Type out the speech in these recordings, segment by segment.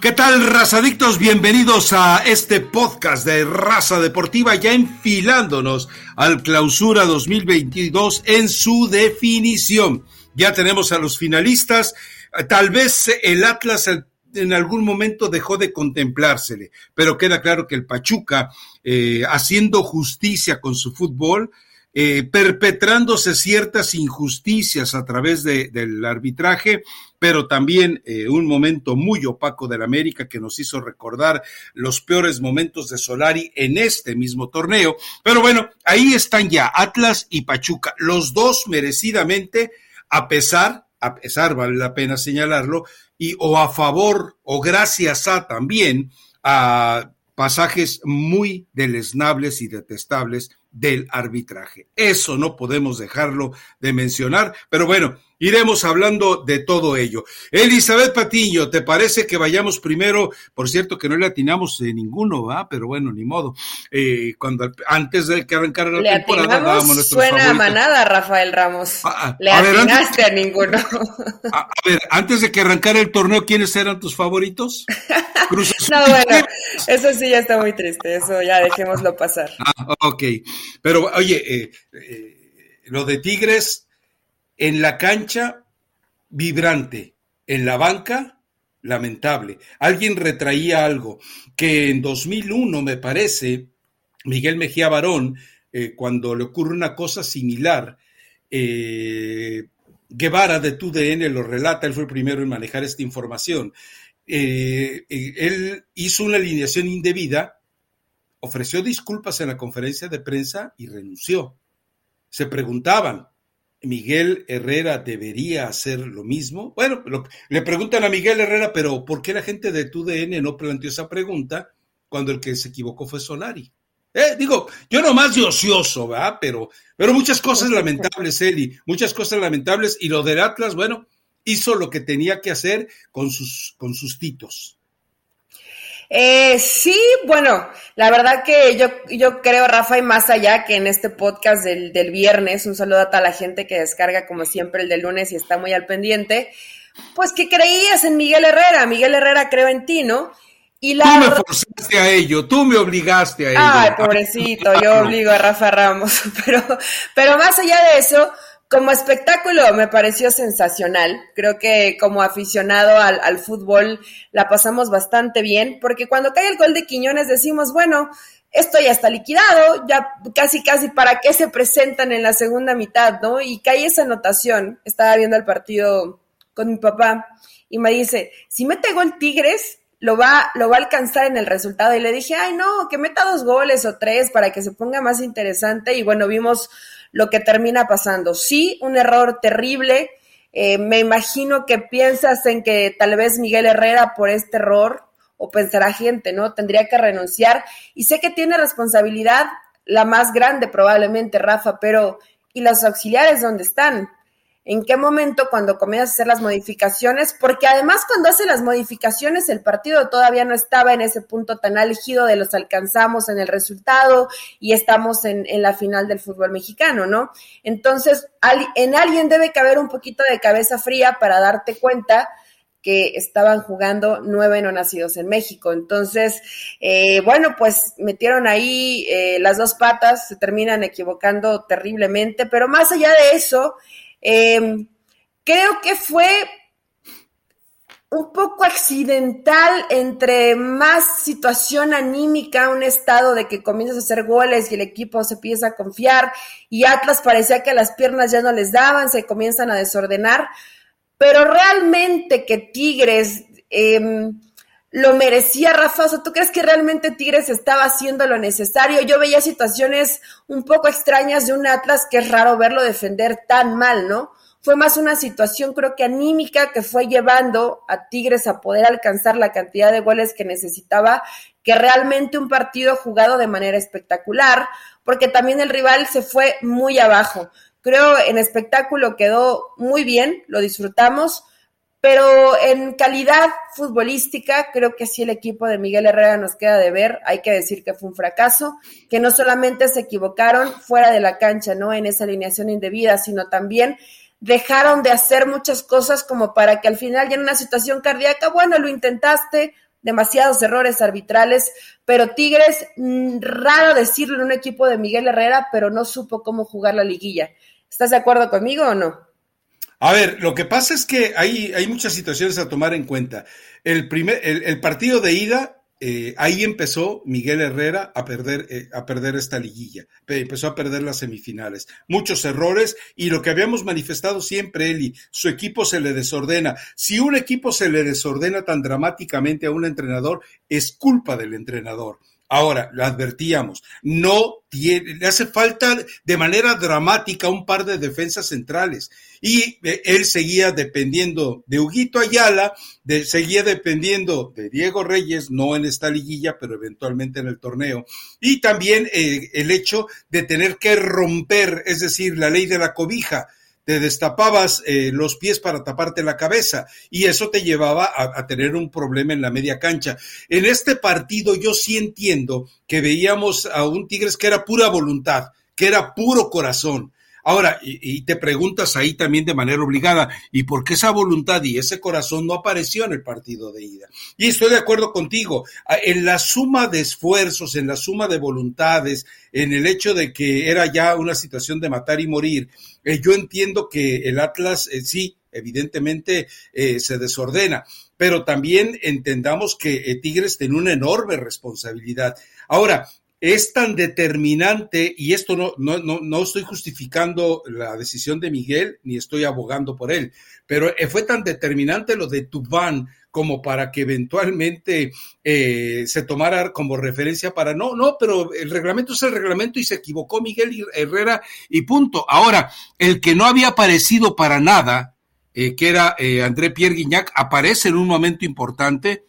¿Qué tal, razadictos? Bienvenidos a este podcast de Raza Deportiva, ya enfilándonos al clausura 2022 en su definición. Ya tenemos a los finalistas. Tal vez el Atlas en algún momento dejó de contemplársele, pero queda claro que el Pachuca, eh, haciendo justicia con su fútbol, eh, perpetrándose ciertas injusticias a través de, del arbitraje, pero también eh, un momento muy opaco del América que nos hizo recordar los peores momentos de Solari en este mismo torneo. Pero bueno, ahí están ya Atlas y Pachuca, los dos merecidamente, a pesar, a pesar, vale la pena señalarlo, y o a favor o gracias a también a pasajes muy deleznables y detestables del arbitraje. Eso no podemos dejarlo de mencionar, pero bueno, iremos hablando de todo ello. Elizabeth Patiño, ¿te parece que vayamos primero? Por cierto que no le atinamos de ninguno, ¿va? Pero bueno, ni modo. Eh, cuando antes de que arrancara la temporada dábamos nuestros Suena manada, Rafael Ramos. Ah, ah, le atinaste a, ninguno. A, ver, antes de que arrancara el torneo, ¿quiénes eran tus favoritos? no, bueno, eso sí ya está muy triste, eso ya dejémoslo pasar. Ah, ok. Pero oye, eh, eh, lo de Tigres en la cancha, vibrante. En la banca, lamentable. Alguien retraía algo que en 2001, me parece, Miguel Mejía Barón, eh, cuando le ocurre una cosa similar, Guevara de TUDN lo relata, él fue el primero en manejar esta información. él hizo una alineación indebida ofreció disculpas en la conferencia de prensa y renunció. Se preguntaban, ¿Miguel Herrera debería hacer lo mismo? Bueno, le preguntan a Miguel Herrera, pero ¿por qué la gente de TUDN no planteó esa pregunta cuando el que se equivocó fue Solari? Eh, digo, yo nomás de ocioso, ¿verdad? Pero, pero muchas cosas lamentables, Eli, muchas cosas lamentables. Y lo del Atlas, bueno, hizo lo que tenía que hacer con sus, con sus titos. Eh, sí, bueno, la verdad que yo, yo creo, Rafa, y más allá que en este podcast del, del viernes, un saludo a toda la gente que descarga como siempre el del lunes y está muy al pendiente, pues que creías en Miguel Herrera, Miguel Herrera creo en ti, ¿no? Y la... Tú me forzaste a ello, tú me obligaste a ello. Ay, pobrecito, yo obligo a Rafa Ramos, pero, pero más allá de eso, como espectáculo me pareció sensacional. Creo que como aficionado al, fútbol la pasamos bastante bien, porque cuando cae el gol de Quiñones decimos, bueno, esto ya está liquidado, ya casi casi para qué se presentan en la segunda mitad, ¿no? Y cae esa anotación. Estaba viendo el partido con mi papá y me dice, si mete gol Tigres, lo va, lo va a alcanzar en el resultado. Y le dije, ay, no, que meta dos goles o tres para que se ponga más interesante. Y bueno, vimos lo que termina pasando. Sí, un error terrible. Eh, me imagino que piensas en que tal vez Miguel Herrera por este error, o pensará gente, ¿no? Tendría que renunciar. Y sé que tiene responsabilidad, la más grande probablemente, Rafa, pero ¿y los auxiliares dónde están? En qué momento cuando comienzas a hacer las modificaciones, porque además cuando hace las modificaciones el partido todavía no estaba en ese punto tan álgido de los alcanzamos en el resultado y estamos en, la final del fútbol mexicano, ¿no? Entonces, en alguien debe caber un poquito de cabeza fría para darte cuenta que estaban jugando nueve no nacidos en México. Entonces, eh, bueno, pues metieron ahí eh, las dos patas, se terminan equivocando terriblemente, pero más allá de eso, Em, creo que fue un poco accidental entre más situación anímica, un estado de que comienzas a hacer goles y el equipo se empieza a confiar y Atlas parecía que las piernas ya no les daban, se comienzan a desordenar, pero realmente que Tigres em, lo merecía Rafa, o ¿tú crees que realmente Tigres estaba haciendo lo necesario? Yo veía situaciones un poco extrañas de un Atlas que es raro verlo defender tan mal, ¿no? Fue más una situación creo que anímica que fue llevando a Tigres a poder alcanzar la cantidad de goles que necesitaba que realmente un partido jugado de manera espectacular, porque también el rival se fue muy abajo. Creo en espectáculo quedó muy bien, lo disfrutamos, pero en calidad futbolística, creo que sí el equipo de Miguel Herrera nos queda de ver. Hay que decir que fue un fracaso, que no solamente se equivocaron fuera de la cancha, ¿no? En esa alineación indebida, sino también dejaron de hacer muchas cosas como para que al final ya en una situación cardíaca, bueno, lo intentaste, demasiados errores arbitrales, pero Tigres, mm, raro decirlo en un equipo de Miguel Herrera, pero no supo cómo jugar la liguilla. ¿Estás de acuerdo conmigo o no? A ver, lo que pasa es que hay, hay muchas situaciones a tomar en cuenta. El, primer, el partido de ida eh, ahí empezó Miguel Herrera a perder, eh, a perder esta liguilla, empezó a perder las semifinales. Muchos errores y lo que habíamos manifestado siempre, Eli, su equipo se le desordena. Si un equipo se le desordena tan dramáticamente a un entrenador, es culpa del entrenador. Ahora, lo advertíamos, no tiene, le hace falta de manera dramática un par de defensas centrales. Y eh, él seguía dependiendo de Huguito Ayala, seguía dependiendo de Diego Reyes, no en esta liguilla, pero eventualmente en el torneo. Y también eh, el hecho de tener que romper, es decir, la ley de la cobija te destapabas eh, los pies para taparte la cabeza y eso te llevaba a, a, tener un problema en la media cancha. En este partido yo sí entiendo que veíamos a un Tigres que era pura voluntad, que era puro corazón, Ahora, y, te preguntas ahí también de manera obligada, ¿y por qué esa voluntad y ese corazón no apareció en el partido de ida? Y estoy de acuerdo contigo, en la suma de esfuerzos, en la suma de voluntades, en el hecho de que era ya una situación de matar y morir, eh, yo entiendo que el Atlas eh, sí, evidentemente eh, se desordena, pero también entendamos que Tigres tiene una enorme responsabilidad. Ahora, es tan determinante, y esto no, no, no, no, estoy justificando la decisión de Miguel, ni estoy abogando por él, pero eh, fue tan determinante lo de Tubán como para que eventualmente eh, se tomara como referencia para no, no, pero el reglamento es el reglamento y se equivocó Miguel Herrera y punto. Ahora, el que no había aparecido para nada, eh, que era André Pierre Guignac, aparece en un momento importante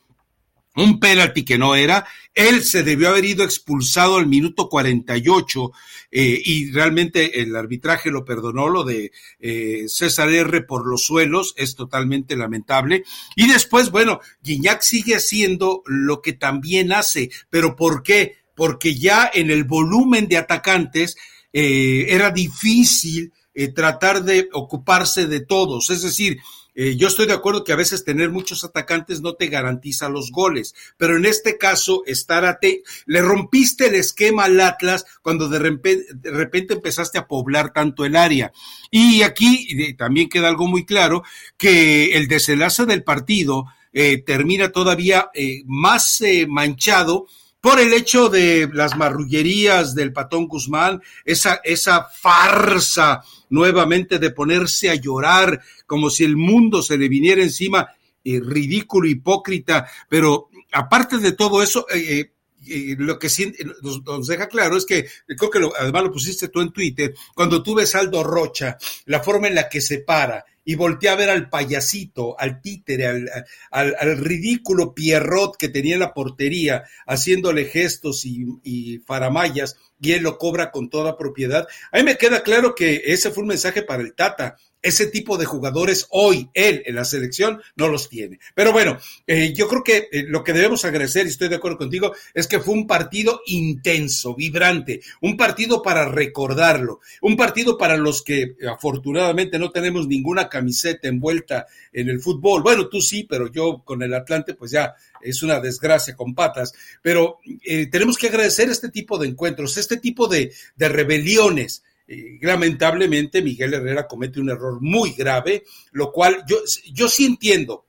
un penalti que no era. Él se debió haber ido expulsado al minuto 48 eh, y realmente el arbitraje lo perdonó, lo de eh, César R por los suelos, es totalmente lamentable. Y después, bueno, Guiñac sigue haciendo lo que también hace, pero ¿por qué? Porque ya en el volumen de atacantes eh, era difícil eh, tratar de ocuparse de todos, es decir, eh, yo estoy de acuerdo que a veces tener muchos atacantes no te garantiza los goles, pero en este caso, estar a te le rompiste el esquema al Atlas cuando de repente, de repente empezaste a poblar tanto el área. Y aquí también queda algo muy claro, que el desenlace del partido eh, termina todavía eh, más manchado por el hecho de las marrullerías del patón Guzmán, esa, esa farsa nuevamente de ponerse a llorar como si el mundo se le viniera encima, eh, ridículo, hipócrita, pero aparte de todo eso, eh, eh lo que sí, nos, deja claro es que, creo que lo, además lo pusiste tú en Twitter, cuando tú ves Aldo Rocha, la forma en la que se para y voltea a ver al payasito, al títere, al, al, ridículo Pierrot que tenía en la portería, haciéndole gestos y, y faramayas, y él lo cobra con toda propiedad. A me queda claro que ese fue un mensaje para el Tata ese tipo de jugadores hoy él en la selección no los tiene. Pero bueno, eh, yo creo que eh, lo que debemos agradecer, y estoy de acuerdo contigo, es que fue un partido intenso, vibrante, un partido para recordarlo, un partido para los que afortunadamente no tenemos ninguna camiseta envuelta en el fútbol. Bueno, tú sí, pero yo con el Atlante pues ya es una desgracia con patas, pero eh, tenemos que agradecer este tipo de encuentros, este tipo de rebeliones eh, lamentablemente Miguel Herrera comete un error muy grave, lo cual yo, yo sí entiendo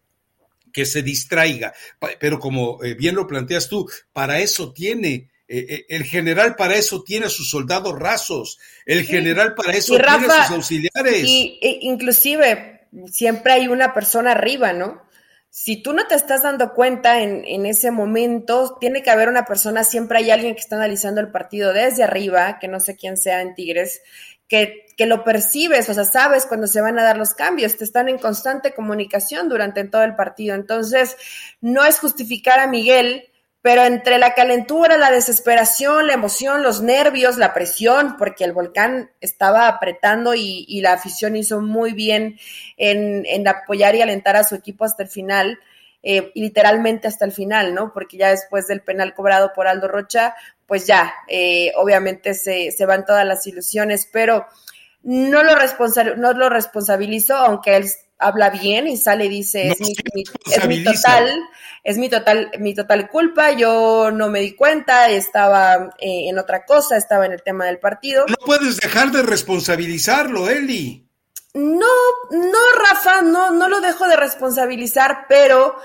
que se distraiga, pero como eh, bien lo planteas tú, para eso tiene eh, el general para eso tiene a sus soldados rasos, el general para eso tiene a sus auxiliares. Y, e, inclusive siempre hay una persona arriba, ¿no? Si tú no te estás dando cuenta en, en, ese momento, tiene que haber una persona, siempre hay alguien que está analizando el partido desde arriba, que no sé quién sea en Tigres, que, que lo percibes, o sea, sabes cuando se van a dar los cambios, te están en constante comunicación durante todo el partido. Entonces, no es justificar a Miguel pero entre la calentura, la desesperación, la emoción, los nervios, la presión, porque el volcán estaba apretando y, y la afición hizo muy bien en, apoyar y alentar a su equipo hasta el final, eh, literalmente hasta el final, ¿no? Porque ya después del penal cobrado por Aldo Rocha, pues ya, eh, obviamente se, se, van todas las ilusiones, pero no lo, responsa no lo responsabilizo, aunque él habla bien y sale y dice, es, mi, es mi total, es mi total, mi total culpa, yo no me di cuenta, estaba eh, en otra cosa, estaba en el tema del partido. No puedes dejar de responsabilizarlo, Eli. No, no, Rafa, no, no lo dejo de responsabilizar, pero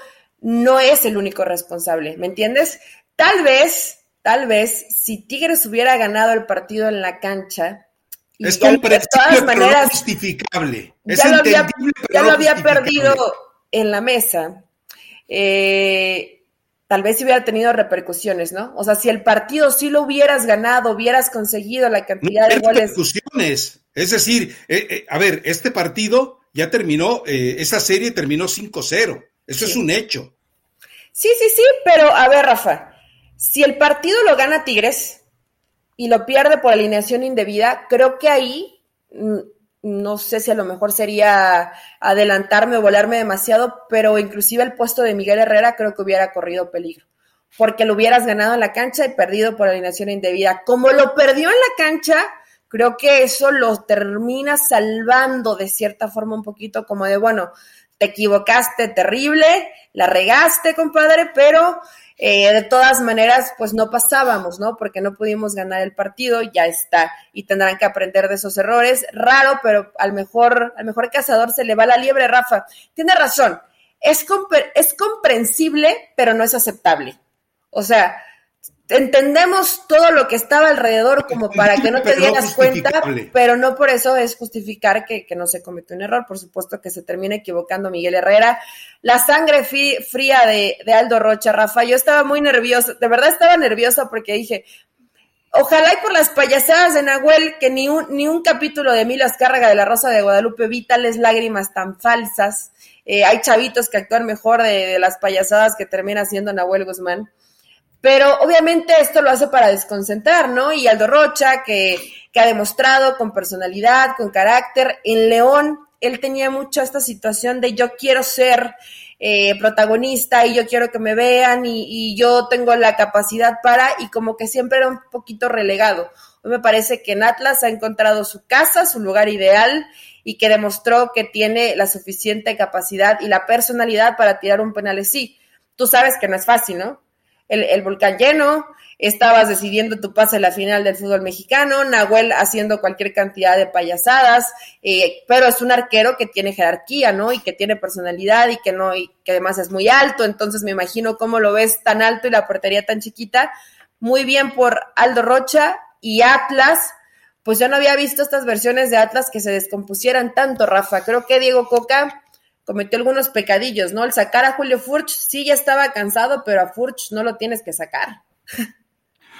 no es el único responsable, ¿me entiendes? Tal vez, tal vez, si Tigres hubiera ganado el partido en la cancha, es comprensible, todas maneras, justificable. ya lo había, ya lo había perdido en la mesa. Eh, tal vez hubiera tenido repercusiones, ¿no? O sea, si el partido sí lo hubieras ganado, hubieras conseguido la cantidad de goles. Repercusiones. Es decir, eh, eh, a ver, este partido ya terminó, esa serie terminó 5-0. Eso es un hecho. Sí, sí, sí, pero a ver, Rafa, si el partido lo gana Tigres y lo pierde por alineación indebida, creo que ahí mm, no sé si a lo mejor sería adelantarme o volarme demasiado, pero inclusive el puesto de Miguel Herrera creo que hubiera corrido peligro, porque lo hubieras ganado en la cancha y perdido por alineación indebida. Como lo perdió en la cancha, creo que eso lo termina salvando de cierta forma un poquito como de, bueno, te equivocaste terrible, la regaste, compadre, pero eh, de todas maneras, pues no pasábamos, ¿no? Porque no pudimos ganar el partido, ya está, y tendrán que aprender de esos errores. Raro, pero al mejor, al mejor cazador se le va la liebre, Rafa. Tiene razón, es, es comprensible, pero no es aceptable. O sea, entendemos todo lo que estaba alrededor como para que no te dieras cuenta, pero no por eso es justificar que, no se cometió un error. Por supuesto que se termina equivocando Miguel Herrera. La sangre fría de, Aldo Rocha, Rafa, yo estaba muy nerviosa, de verdad estaba nerviosa porque dije, ojalá y por las payasadas de Nahuel que ni un, ni un capítulo de Milo Azcárraga de la Rosa de Guadalupe vi tales lágrimas tan falsas. Eh, hay chavitos que actúan mejor de, de las payasadas que termina haciendo Nahuel Guzmán. Pero obviamente esto lo hace para desconcentrar, ¿no? Y Aldo Rocha, que, que ha demostrado con personalidad, con carácter, en León, él tenía mucho esta situación de yo quiero ser eh, protagonista y yo quiero que me vean y, y, yo tengo la capacidad para y como que siempre era un poquito relegado. Hoy me parece que en Atlas ha encontrado su casa, su lugar ideal y que demostró que tiene la suficiente capacidad y la personalidad para tirar un penal así. Tú sabes que no es fácil, ¿no? El, volcán lleno, estabas decidiendo tu pase a la final del fútbol mexicano, Nahuel haciendo cualquier cantidad de payasadas, eh, pero es un arquero que tiene jerarquía, ¿no? Y que tiene personalidad y que no, y que además es muy alto, entonces me imagino cómo lo ves tan alto y la portería tan chiquita. Muy bien por Aldo Rocha y Atlas, pues yo no había visto estas versiones de Atlas que se descompusieran tanto, Rafa. Creo que Diego Coca cometió algunos pecadillos, ¿no? El sacar a Julio Furch, sí, ya estaba cansado, pero a Furch no lo tienes que sacar.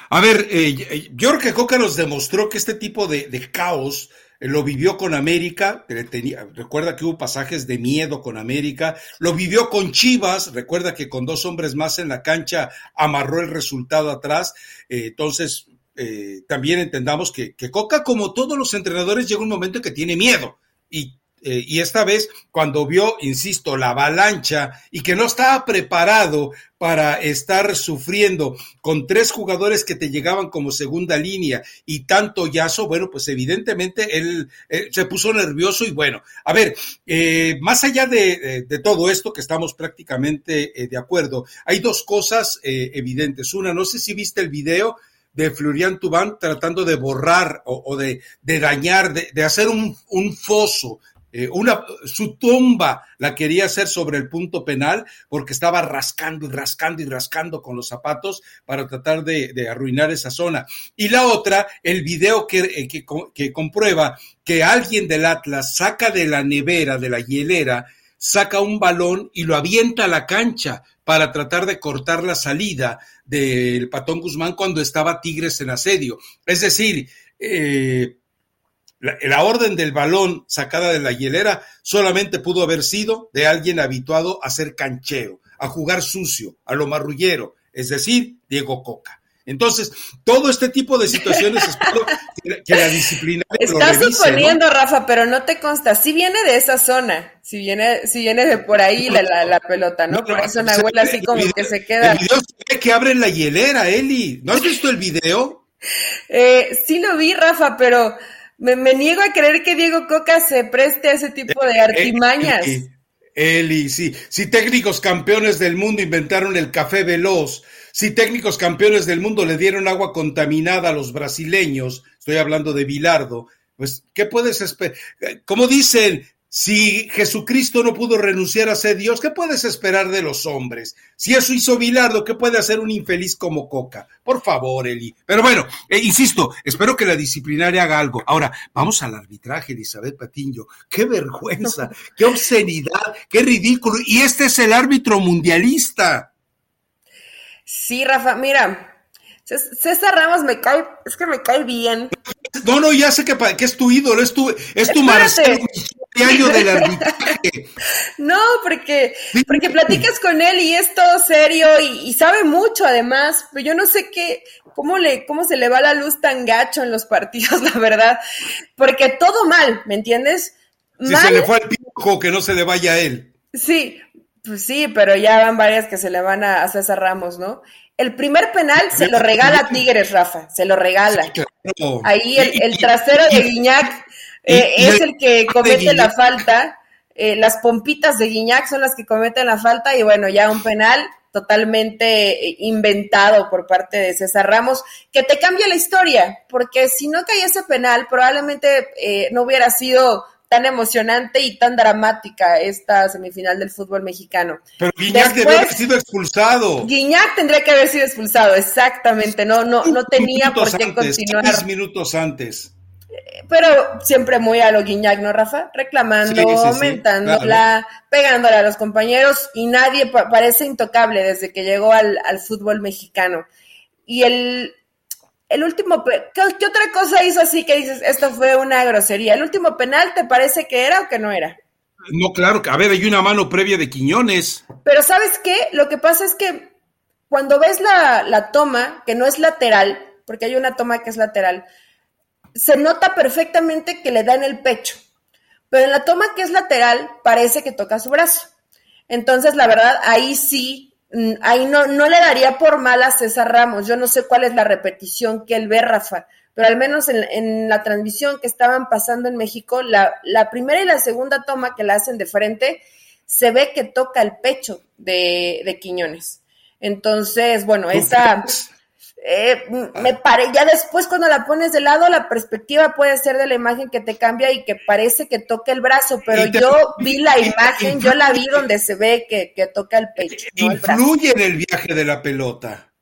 A ver, eh, Jorge Coca nos demostró que este tipo de, caos eh, lo vivió con América, tenía, recuerda que hubo pasajes de miedo con América, lo vivió con Chivas, recuerda que con dos hombres más en la cancha amarró el resultado atrás, eh, entonces eh, también entendamos que, que Coca, como todos los entrenadores, llega un momento que tiene miedo y eh, y esta vez cuando vio, insisto, la avalancha y que no estaba preparado para estar sufriendo con tres jugadores que te llegaban como segunda línea y tanto yazo, bueno, pues evidentemente él, se puso nervioso y bueno, a ver, eh, más allá de, todo esto que estamos prácticamente eh, de acuerdo, hay dos cosas evidentes. Una, no sé si viste el video de Florian Tubán tratando de borrar o, de, dañar, de, de hacer un, un, foso eh, una, su tumba la quería hacer sobre el punto penal porque estaba rascando y rascando y rascando con los zapatos para tratar de, arruinar esa zona. Y la otra, el video que, eh, que, que comprueba que alguien del Atlas saca de la nevera, de la hielera, saca un balón y lo avienta a la cancha para tratar de cortar la salida del Patón Guzmán cuando estaba Tigres en asedio. Es decir, eh, la, orden del balón sacada de la hielera solamente pudo haber sido de alguien habituado a ser canchero, a jugar sucio, a lo marrullero, es decir, Diego Coca. Entonces, todo este tipo de situaciones espero que, la disciplina. Estás suponiendo, Rafa, pero no te consta. Si viene de esa zona, si viene, si viene de por ahí la, pelota, ¿no? por eso Nahuel así como que se queda. El video que abren la hielera, Eli. ¿No has visto el video? Eh, sí lo vi, Rafa, pero Me, niego a creer que Diego Coca se preste a ese tipo de eh, artimañas. Eli, sí. Si técnicos campeones del mundo inventaron el café veloz, si técnicos campeones del mundo le dieron agua contaminada a los brasileños, estoy hablando de Bilardo, pues, ¿qué puedes esperar? Como dicen, si Jesucristo no pudo renunciar a ser Dios, ¿qué puedes esperar de los hombres? Si eso hizo Bilardo, ¿qué puede hacer un infeliz como Coca? Por favor, Eli. Pero bueno, eh, insisto, espero que la disciplinaria haga algo. Ahora, vamos al arbitraje, Elizabeth Patiño. ¡Qué vergüenza! ¡Qué obscenidad! ¡Qué ridículo! Y este es el árbitro mundialista. Sí, Rafa, mira, César Ramos me cae, es que me cae bien. No, no, ya sé que, que es tu ídolo, es tu, es tu Marcelo año del arbitraje. No, porque, porque platicas con él y es todo serio y, sabe mucho además, pero yo no sé qué, cómo le, cómo se le va la luz tan gacho en los partidos, la verdad. Porque todo mal, ¿me entiendes? Si se le fue al pijo, que no se le vaya a él. Sí, pues sí, pero ya van varias que se le van a, a César Ramos, ¿no? El primer penal se lo regala a Tigres, Rafa, se lo regala. Ahí el, trasero de Guiñac eh, es el que comete la falta. Eh, las pompitas de Guiñac son las que cometen la falta y bueno, ya un penal totalmente eh, inventado por parte de César Ramos, que te cambia la historia, porque si no caía ese penal, probablemente no hubiera sido tan emocionante y tan dramática esta semifinal del fútbol mexicano. Pero Guiñac debe haber sido expulsado. Guiñac tendría que haber sido expulsado, exactamente. No, no, no tenía por qué continuar. Seis minutos antes. Pero siempre muy a lo Guiñac, ¿no, Rafa? Reclamando, aumentándola, pegándola a los compañeros y nadie parece intocable desde que llegó al, al fútbol mexicano. Y el, el último, ¿qué, otra cosa hizo así que dices, esto fue una grosería? ¿El último penal te parece que era o que no era? No, claro, a ver, hay una mano previa de Quiñones. Pero ¿sabes qué? Lo que pasa es que cuando ves la, la toma, que no es lateral, porque hay una toma que es lateral, se nota perfectamente que le da en el pecho. Pero en la toma que es lateral, parece que toca su brazo. Entonces, la verdad, ahí sí Mm, ahí no, no le daría por mal a César Ramos. Yo no sé cuál es la repetición que él ve, Rafa, pero al menos en, la transmisión que estaban pasando en México, la, la, primera y la segunda toma que la hacen de frente, se ve que toca el pecho de, de Quiñones. Entonces, bueno, esa, eh, me pare, ya después cuando la pones de lado, la perspectiva puede ser de la imagen que te cambia y que parece que toca el brazo, pero yo vi la imagen, yo la vi donde se ve que, toca el pecho. Influye en el viaje de la pelota.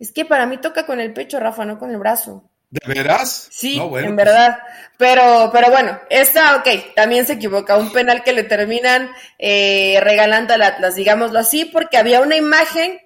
Es que para mí toca con el pecho, Rafa, no con el brazo. ¿De veras? Sí, en pues. verdad. Pero, pero bueno, esta, ok, también se equivoca. Un penal que le terminan eh, regalando al Atlas, digámoslo así, porque había una imagen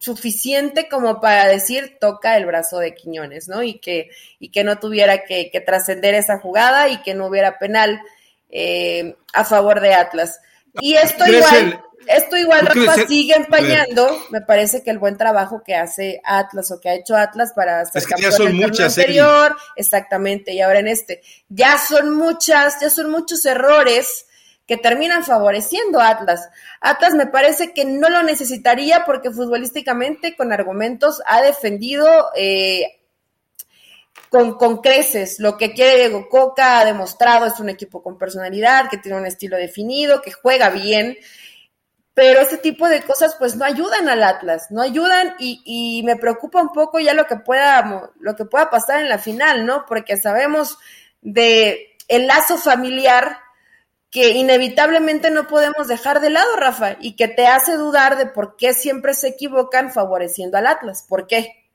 suficiente como para decir toca el brazo de Quiñones, ¿no? Y que, y que no tuviera que, trascender esa jugada y que no hubiera penal eh, a favor de Atlas. Y esto igual, esto igual, Rafa, sigue empañando, me parece que el buen trabajo que hace Atlas o que ha hecho Atlas para ser campeón son muchas, anterior, exactamente, y ahora en este, ya son muchas, ya son muchos errores que terminan favoreciendo a Atlas. Atlas me parece que no lo necesitaría porque futbolísticamente con argumentos ha defendido eh, con, con, creces lo que quiere Diego Coca, ha demostrado, es un equipo con personalidad, que tiene un estilo definido, que juega bien, pero este tipo de cosas pues no ayudan al Atlas, no ayudan y, y me preocupa un poco ya lo que pueda, lo que pueda pasar en la final, ¿no? Porque sabemos de el lazo familiar que inevitablemente no podemos dejar de lado, Rafa, y que te hace dudar de por qué siempre se equivocan favoreciendo al Atlas. ¿Por qué?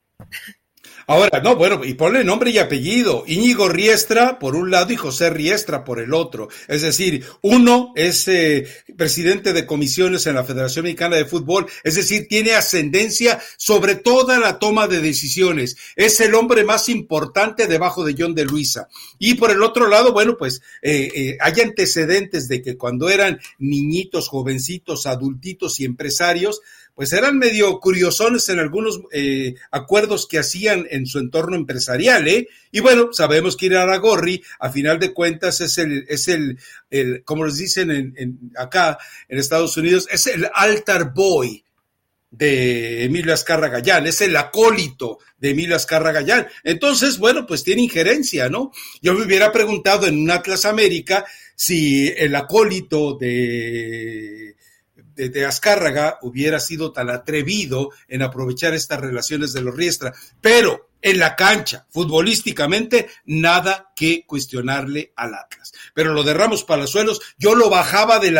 Ahora, no, bueno, y ponle nombre y apellido. Íñigo Riestra por un lado y José Riestra por el otro. Es decir, uno es eh, presidente de comisiones en la Federación Mexicana de Fútbol, es decir, tiene ascendencia sobre toda la toma de decisiones. Es el hombre más importante debajo de John de Luisa. Y por el otro lado, bueno, pues eh, eh, hay antecedentes de que cuando eran niñitos, jovencitos, adultitos y empresarios, pues eran medio curiosones en algunos eh, acuerdos que hacían en su entorno empresarial, ¿eh? Y bueno, sabemos que Iraragorri, a final de cuentas, es el, es el, como les dicen en, acá en Estados Unidos, es el altar boy de Emilio Azcarra Gallán, es el acólito de Emilio Azcarra Gallán. Entonces, bueno, pues tiene injerencia, ¿no? Yo me hubiera preguntado en un Atlas América si el acólito de de, Azcárraga hubiera sido tan atrevido en aprovechar estas relaciones de los Riestra, pero en la cancha, futbolísticamente, nada que cuestionarle al Atlas. Pero lo de Ramos Palazuelos, yo lo bajaba del,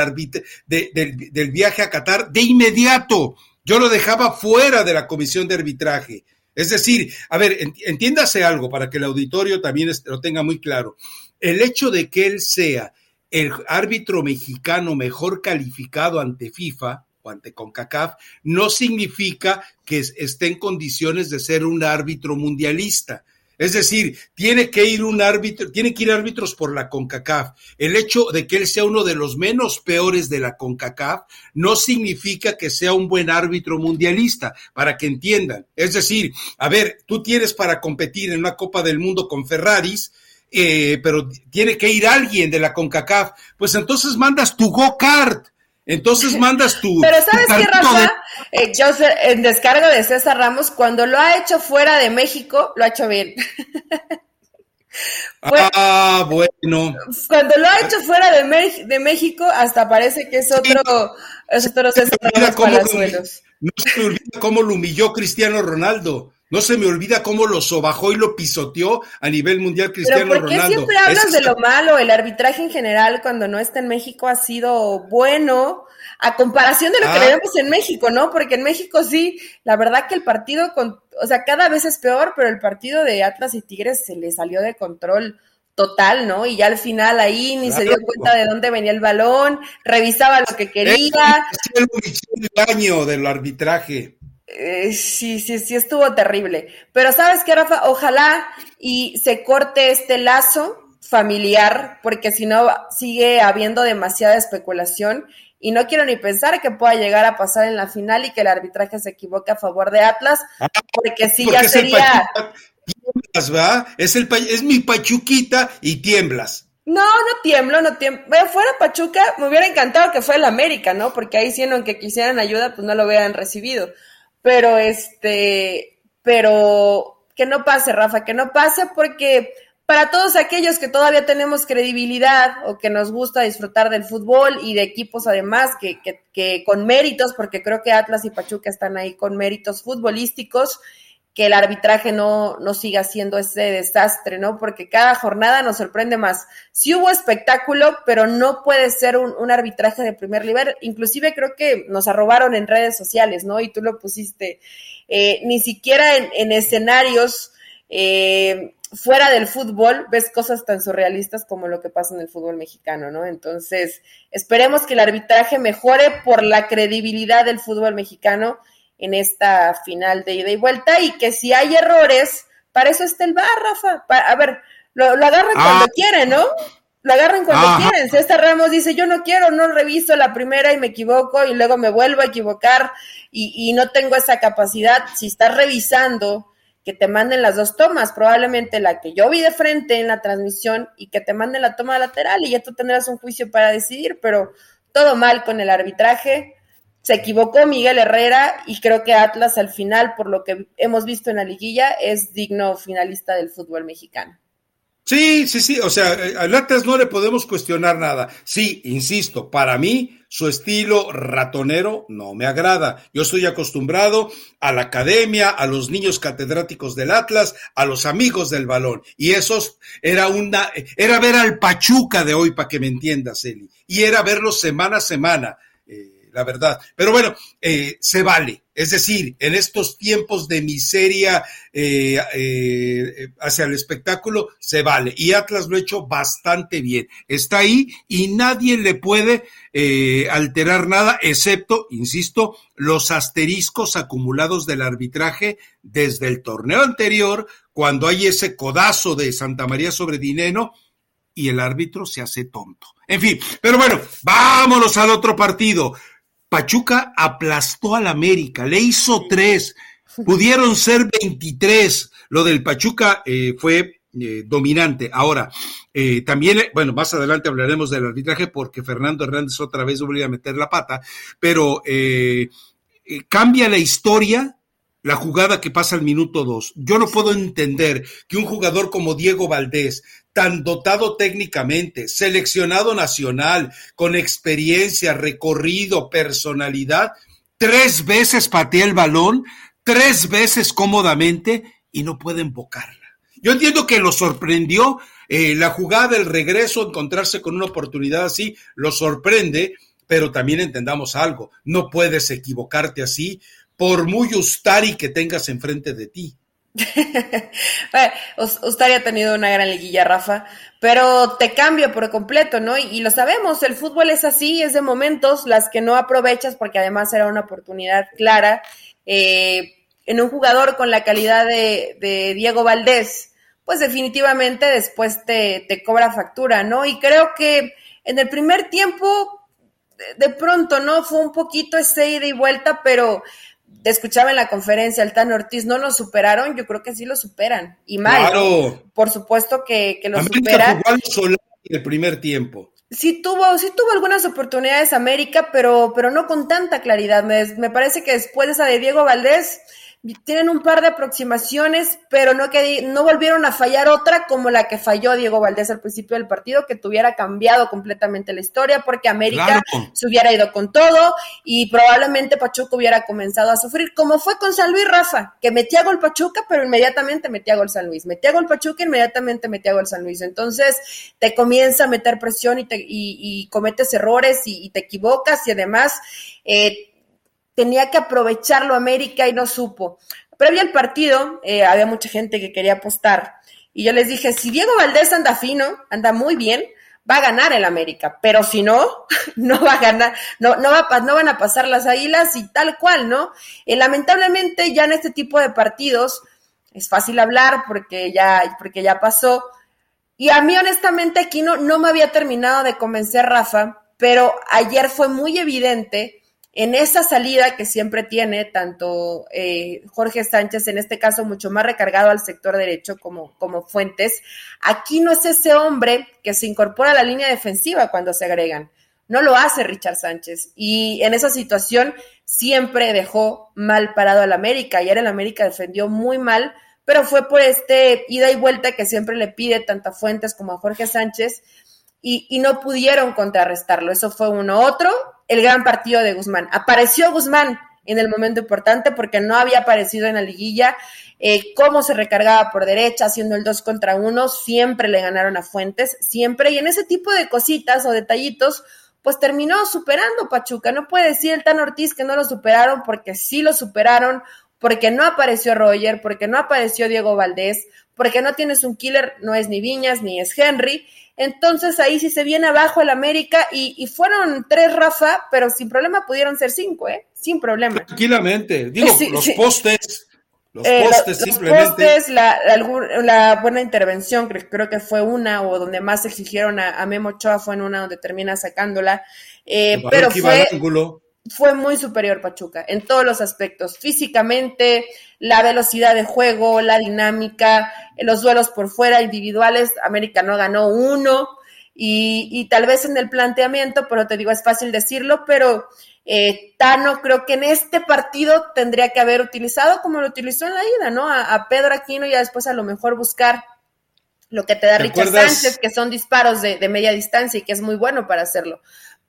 del, del viaje a Qatar de inmediato. Yo lo dejaba fuera de la comisión de arbitraje. Es decir, a ver, entiéndase algo para que el auditorio también lo tenga muy claro. El hecho de que él sea el árbitro mexicano mejor calificado ante FIFA o ante CONCACAF no significa que esté en condiciones de ser un árbitro mundialista. Es decir, tiene que ir un árbitro, tiene que ir árbitros por la CONCACAF. El hecho de que él sea uno de los menos peores de la CONCACAF no significa que sea un buen árbitro mundialista, para que entiendan. Es decir, a ver, tú tienes para competir en una Copa del Mundo con Ferraris, eh, pero tiene que ir alguien de la CONCACAF, pues entonces mandas tu go-kart. Entonces mandas tu. Pero ¿sabes qué, Rafa? Eh, yo en descargo de César Ramos, cuando lo ha hecho fuera de México, lo ha hecho bien. ah, bueno. Cuando lo ha hecho fuera de, de México, hasta parece que es otro, es otro César Ramos No se me olvida cómo lo humilló Cristiano Ronaldo. No se me olvida cómo lo sobajó y lo pisoteó a nivel mundial Cristiano ¿Pero ¿por qué siempre hablas de lo malo? El arbitraje en general cuando no está en México ha sido bueno a comparación de lo que ah. vemos en México, ¿no? Porque en México sí, la verdad que el partido, con, o sea, cada vez es peor, pero el partido de Atlas y Tigres se le salió de control total, ¿no? Y ya al final ahí ni se dio cuenta de dónde venía el balón, revisaba lo que quería. Es el daño del arbitraje. Eh, sí, sí, sí, estuvo terrible. Pero sabes qué, Rafa, ojalá y se corte este lazo familiar, porque si no sigue habiendo demasiada especulación y no quiero ni pensar que pueda llegar a pasar en la final y que el arbitraje se equivoque a favor de Atlas, ah, porque sí ya sería... Tiemblas, ¿va? Es, el, es mi pachuquita y tiemblas. No, no tiemblo, no tiemblo. fuera Pachuca, me hubiera encantado que fuera el América, ¿no? Porque ahí siendo que quisieran ayuda, pues no lo hubieran recibido pero este, pero que no pase, Rafa, que no pase porque para todos aquellos que todavía tenemos credibilidad o que nos gusta disfrutar del fútbol y de equipos además que, que, que con méritos, porque creo que Atlas y Pachuca están ahí con méritos futbolísticos, que el arbitraje no, no siga siendo ese desastre, ¿no? Porque cada jornada nos sorprende más. Sí hubo espectáculo, pero no puede ser un, arbitraje de primer nivel. Inclusive creo que nos arrobaron en redes sociales, ¿no? Y tú lo pusiste. Eh, ni siquiera en, escenarios eh, fuera del fútbol ves cosas tan surrealistas como lo que pasa en el fútbol mexicano, ¿no? Entonces, esperemos que el arbitraje mejore por la credibilidad del fútbol mexicano en esta final de ida y vuelta y que si hay errores, para eso está el bar, Rafa. a ver, lo, agarran ah. cuando quieren, ¿no? Lo agarran cuando quieren. César Ramos dice, yo no quiero, no reviso la primera y me equivoco y luego me vuelvo a equivocar y, y no tengo esa capacidad. Si estás revisando, que te manden las dos tomas, probablemente la que yo vi de frente en la transmisión y que te manden la toma lateral y ya tú tendrás un juicio para decidir, pero todo mal con el arbitraje se equivocó Miguel Herrera y creo que Atlas al final, por lo que hemos visto en la liguilla, es digno finalista del fútbol mexicano. Sí, sí, sí, o sea, al Atlas no le podemos cuestionar nada. Sí, insisto, para mí su estilo ratonero no me agrada. Yo estoy acostumbrado a la academia, a los niños catedráticos del Atlas, a los amigos del balón. Y esos era una, era ver al Pachuca de hoy, para que me entiendas, Eli. Y era verlo semana a semana. Eh, la verdad. Pero bueno, eh, se vale. Es decir, en estos tiempos de miseria eh, eh, hacia el espectáculo, se vale. Y Atlas lo ha hecho bastante bien. Está ahí y nadie le puede alterar nada, excepto, insisto, los asteriscos acumulados del arbitraje desde el torneo anterior, cuando hay ese codazo de Santa María sobre Dineno y el árbitro se hace tonto. En fin, pero bueno, vámonos al otro partido. Pachuca aplastó al América, le hizo tres, pudieron ser 23. Lo del Pachuca eh, fue eh, dominante. Ahora, eh, también, bueno, más adelante hablaremos del arbitraje porque Fernando Hernández otra vez volvió a meter la pata, pero cambia la historia la jugada que pasa al minuto dos. Yo no puedo entender que un jugador como Diego Valdés, tan dotado técnicamente, seleccionado nacional, con experiencia, recorrido, personalidad, tres veces patea el balón, tres veces cómodamente y no puede invocarla. Yo entiendo que lo sorprendió eh, la jugada, el regreso, encontrarse con una oportunidad así, lo sorprende, pero también entendamos algo, no puedes equivocarte así por muy Ustari que tengas enfrente de ti. Ustari ha tenido una gran liguilla, Rafa, pero te cambia por completo, ¿no? Y, lo sabemos, el fútbol es así, es de momentos, las que no aprovechas porque además era una oportunidad clara. Eh, en un jugador con la calidad de, Diego Valdés, pues definitivamente después te, te, cobra factura, ¿no? Y creo que en el primer tiempo, de pronto, ¿no? Fue un poquito ese ida y vuelta, pero te escuchaba en la conferencia, el Tan Ortiz, ¿no nos superaron? Yo creo que sí lo superan. Y mal. Claro. Por supuesto que, que lo América Jugó en el primer tiempo. Sí tuvo, sí tuvo algunas oportunidades América, pero, pero no con tanta claridad. Me, me parece que después de esa de Diego Valdés, tienen un par de aproximaciones, pero no, que, no volvieron a fallar otra como la que falló Diego Valdés al principio del partido, que tuviera cambiado completamente la historia, porque América se hubiera ido con todo y probablemente Pachuca hubiera comenzado a sufrir, como fue con San Luis Rafa, que metía gol Pachuca, pero inmediatamente metía gol San Luis, metía gol Pachuca, inmediatamente metía gol San Luis. Entonces te comienza a meter presión y, te, y, cometes errores y, te equivocas y además... Eh, tenía que aprovecharlo América y no supo. Previo al partido, eh, había mucha gente que quería apostar. Y yo les dije, si Diego Valdés anda fino, anda muy bien, va a ganar el América. Pero si no, no va a ganar, no, no, va, no van a pasar las águilas y tal cual, ¿no? Eh, lamentablemente ya en este tipo de partidos es fácil hablar porque ya, porque ya pasó. Y a mí honestamente aquí no, no me había terminado de convencer Rafa, pero ayer fue muy evidente en esa salida que siempre tiene tanto eh, Jorge Sánchez, en este caso mucho más recargado al sector derecho como, como Fuentes, aquí no es ese hombre que se incorpora a la línea defensiva cuando se agregan. No lo hace Richard Sánchez. Y en esa situación siempre dejó mal parado al América. Ayer el América defendió muy mal, pero fue por este ida y vuelta que siempre le pide tanto a Fuentes como a Jorge Sánchez. Y, y no pudieron contrarrestarlo. Eso fue uno. Otro, el gran partido de Guzmán. Apareció Guzmán en el momento importante porque no había aparecido en la liguilla. Eh, cómo se recargaba por derecha, haciendo el dos contra uno, siempre le ganaron a Fuentes, siempre. Y en ese tipo de cositas o detallitos, pues terminó superando Pachuca. No puede decir el Tan Ortiz que no lo superaron porque sí lo superaron, porque no apareció Roger, porque no apareció Diego Valdés, porque no tienes un killer, no es ni Viñas ni es Henry. Entonces ahí sí se viene abajo el América y, fueron tres Rafa, pero sin problema pudieron ser cinco, ¿eh? Sin problema. Tranquilamente. Digo, los postes. Los eh, postes, simplemente. Los postes, la, buena intervención, creo, que fue una, o donde más exigieron a, Memo Ochoa fue en una donde termina sacándola. Eh, pero fue, fue muy superior Pachuca en todos los aspectos, físicamente, la velocidad de juego, la dinámica, los duelos por fuera individuales, América no ganó uno y, tal vez en el planteamiento, pero te digo, es fácil decirlo, pero eh, Tano creo que en este partido tendría que haber utilizado como lo utilizó en la ida, ¿no? A, Pedro Aquino y después a lo mejor buscar lo que te da Richard Sánchez, que son disparos de, de media distancia y que es muy bueno para hacerlo.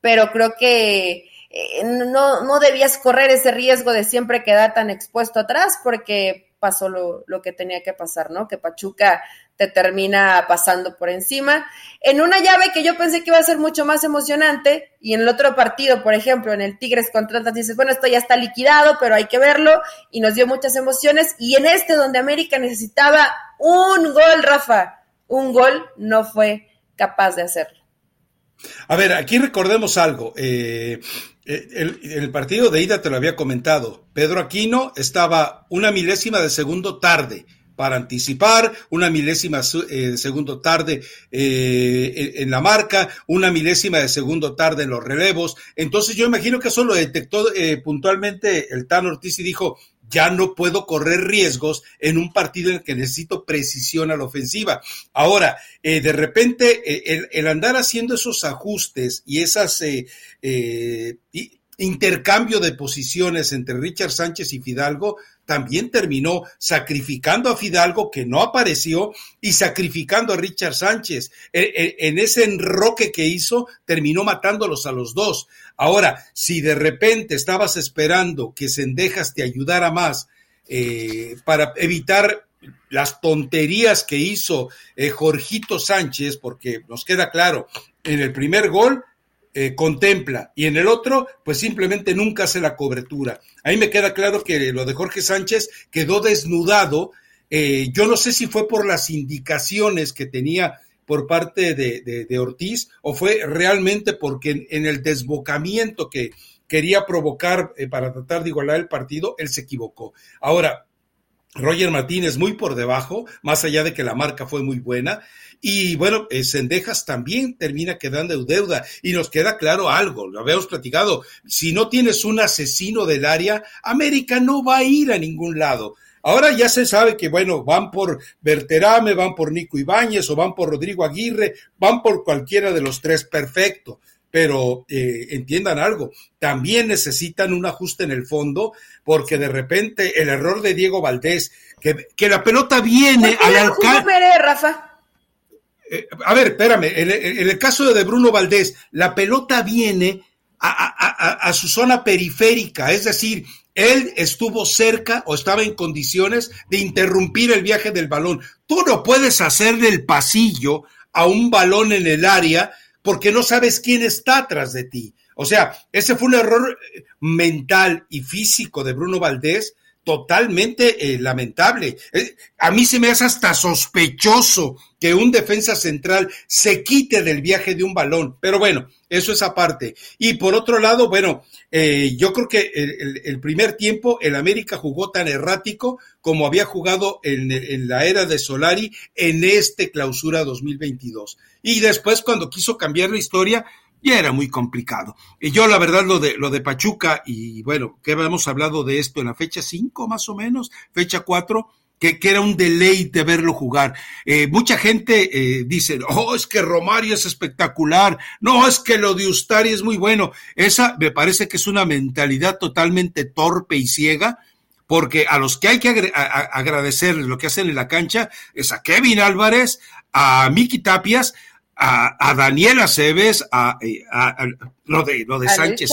Pero creo que eh, no, no debías correr ese riesgo de siempre quedar tan expuesto atrás porque pasó lo, lo, que tenía que pasar, ¿no? Que Pachuca te termina pasando por encima. En una llave que yo pensé que iba a ser mucho más emocionante, y en el otro partido, por ejemplo, en el Tigres contra Atlas, dices, bueno, esto ya está liquidado, pero hay que verlo, y nos dio muchas emociones. Y en este, donde América necesitaba un gol, Rafa, un gol, no fue capaz de hacerlo. A ver, aquí recordemos algo. Eh, el, el, partido de ida te lo había comentado. Pedro Aquino estaba una milésima de segundo tarde para anticipar, una milésima eh, de segundo tarde eh, en la marca, una milésima de segundo tarde en los relevos. Entonces yo imagino que eso lo detectó puntualmente el Tan Ortiz y dijo, ya no puedo correr riesgos en un partido en el que necesito precisión a la ofensiva. Ahora, eh, de repente, eh, el, andar haciendo esos ajustes y esas, eh, y intercambio de posiciones entre Richard Sánchez y Fidalgo, también terminó sacrificando a Fidalgo, que no apareció, y sacrificando a Richard Sánchez. E, e, en ese enroque que hizo, terminó matándolos a los dos. Ahora, si de repente estabas esperando que Sendejas te ayudara más eh, para evitar las tonterías que hizo eh, Jorgito Sánchez, porque nos queda claro, en el primer gol eh, contempla y en el otro, pues simplemente nunca hace la cobertura. Ahí me queda claro que lo de Jorge Sánchez quedó desnudado. Eh, yo no sé si fue por las indicaciones que tenía por parte de, Ortiz o fue realmente porque en, el desbocamiento que quería provocar eh, para tratar de igualar el partido, él se equivocó. Ahora, Roger Martínez muy por debajo, más allá de que la marca fue muy buena. Y bueno, eh, Sendejas también termina quedando deuda. Y nos queda claro algo, lo habíamos platicado. Si no tienes un asesino del área, América no va a ir a ningún lado. Ahora ya se sabe que, bueno, van por Berterame, van por Nico Ibáñez o van por Rodrigo Aguirre, van por cualquiera de los tres, perfecto pero eh, entiendan algo, también necesitan un ajuste en el fondo, porque de repente el error de Diego Valdés, que, que la pelota viene al alcance. Rafa? Eh, a ver, espérame, en, el caso de Bruno Valdés, la pelota viene a, su zona periférica, es decir, él estuvo cerca o estaba en condiciones de interrumpir el viaje del balón. Tú no puedes hacerle el pasillo a un balón en el área porque no sabes quién está atrás de ti. O sea, ese fue un error eh, mental y físico de Bruno Valdés totalmente eh, lamentable. Eh, a mí se me hace hasta sospechoso que un defensa central se quite del viaje de un balón, pero bueno, eso es aparte. Y por otro lado, bueno, eh, yo creo que el, primer tiempo el América jugó tan errático como había jugado en, en la era de Solari en este clausura 2022. Y después cuando quiso cambiar la historia, ya era muy complicado. Y yo, la verdad, lo de, lo de Pachuca, y bueno, que hemos hablado de esto en la fecha 5 más o menos, fecha 4, que, que, era un deleite verlo jugar. Eh, mucha gente eh, dice, oh, es que Romario es espectacular, no, es que lo de Ustari es muy bueno. Esa me parece que es una mentalidad totalmente torpe y ciega, porque a los que hay que agradecer lo que hacen en la cancha es a Kevin Álvarez, a Miki Tapias, a, a Daniel Aceves, a, lo de, lo de Sánchez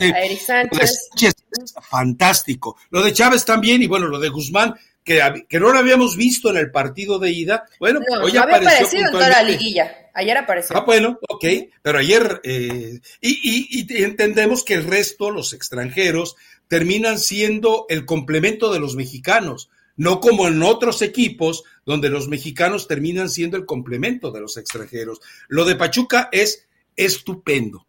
es Sánchez. fantástico. Lo de Chávez también, y bueno, lo de Guzmán, que, que no lo habíamos visto en el partido de ida. Bueno, hoy apareció. en toda la liguilla. Ayer apareció. Ah, bueno, ok, pero ayer, eh, y, y entendemos que el resto, los extranjeros, terminan siendo el complemento de los mexicanos no como en otros equipos donde los mexicanos terminan siendo el complemento de los extranjeros. Lo de Pachuca es estupendo.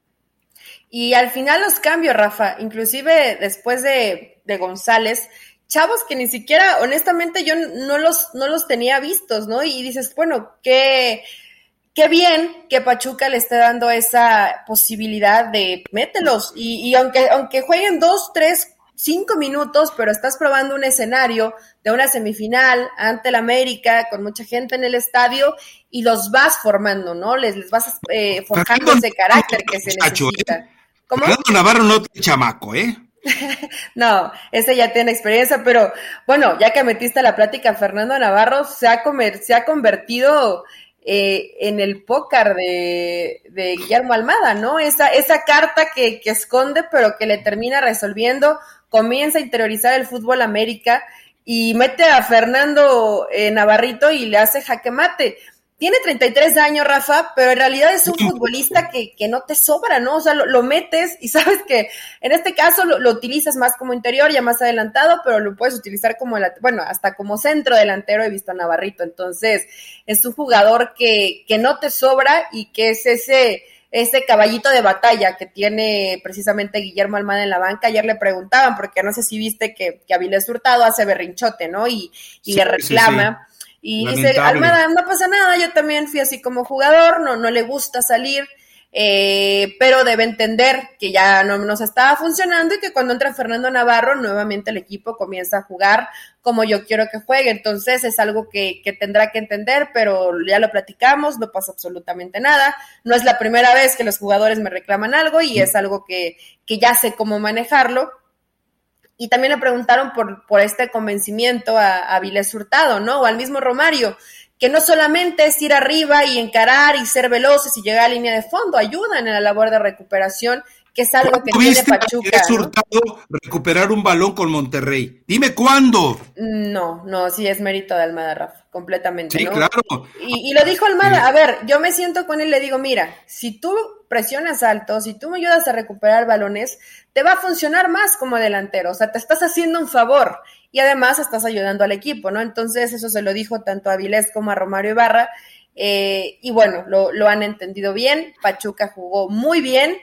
Y al final los cambios, Rafa, inclusive después de, González, chavos que ni siquiera, honestamente, yo no los, no los tenía vistos, ¿no? Y dices, bueno, qué, qué bien que Pachuca le esté dando esa posibilidad de mételos. Y, y aunque, aunque jueguen dos, tres, cinco minutos, pero estás probando un escenario de una semifinal ante el América, con mucha gente en el estadio, y los vas formando, ¿no? Les, les vas eh, forjando ese carácter que se ¿eh? necesita. ¿Cómo? Fernando Navarro no tiene chamaco, ¿eh? no, ese ya tiene experiencia, pero bueno, ya que metiste la plática, Fernando Navarro se ha, comer, se ha convertido eh, en el pócar de, de, Guillermo Almada, ¿no? Esa, esa carta que, que esconde, pero que le termina resolviendo comienza a interiorizar el fútbol América y mete a Fernando eh, Navarrito y le hace jaque mate. Tiene 33 años, Rafa, pero en realidad es un futbolista que, que no te sobra, ¿no? O sea, lo, metes y sabes que en este caso lo, utilizas más como interior, ya más adelantado, pero lo puedes utilizar como, bueno, hasta como centro delantero he visto a Navarrito. Entonces, es un jugador que, que no te sobra y que es ese ese caballito de batalla que tiene precisamente Guillermo Almada en la banca. Ayer le preguntaban, porque no sé si viste que, que Avilés Hurtado hace berrinchote, ¿no? Y, y le reclama. Y dice, Almada, no pasa nada, yo también fui así como jugador, no, no le gusta salir. Eh, pero debe entender que ya no nos estaba funcionando y que cuando entra Fernando Navarro, nuevamente el equipo comienza a jugar como yo quiero que juegue. Entonces es algo que, que tendrá que entender, pero ya lo platicamos, no pasa absolutamente nada. No es la primera vez que los jugadores me reclaman algo y es algo que, que ya sé cómo manejarlo. Y también le preguntaron por, por este convencimiento a, a Vilés Hurtado, ¿no? O al mismo Romario que no solamente es ir arriba y encarar y ser veloces y llegar a línea de fondo, ayudan en la labor de recuperación, que es algo que tiene Pachuca. ¿no? recuperar un balón con Monterrey. Dime cuándo. No, no, sí es mérito de Almada, Rafa, completamente. Sí, claro. Y, lo dijo Almada, a ver, yo me siento con él y le digo, mira, si tú presionas alto, si tú me ayudas a recuperar balones, te va a funcionar más como delantero, o sea, te estás haciendo un favor y además estás ayudando al equipo, ¿no? Entonces eso se lo dijo tanto a Vilés como a Romario Ibarra eh, y bueno, lo, han entendido bien, Pachuca jugó muy bien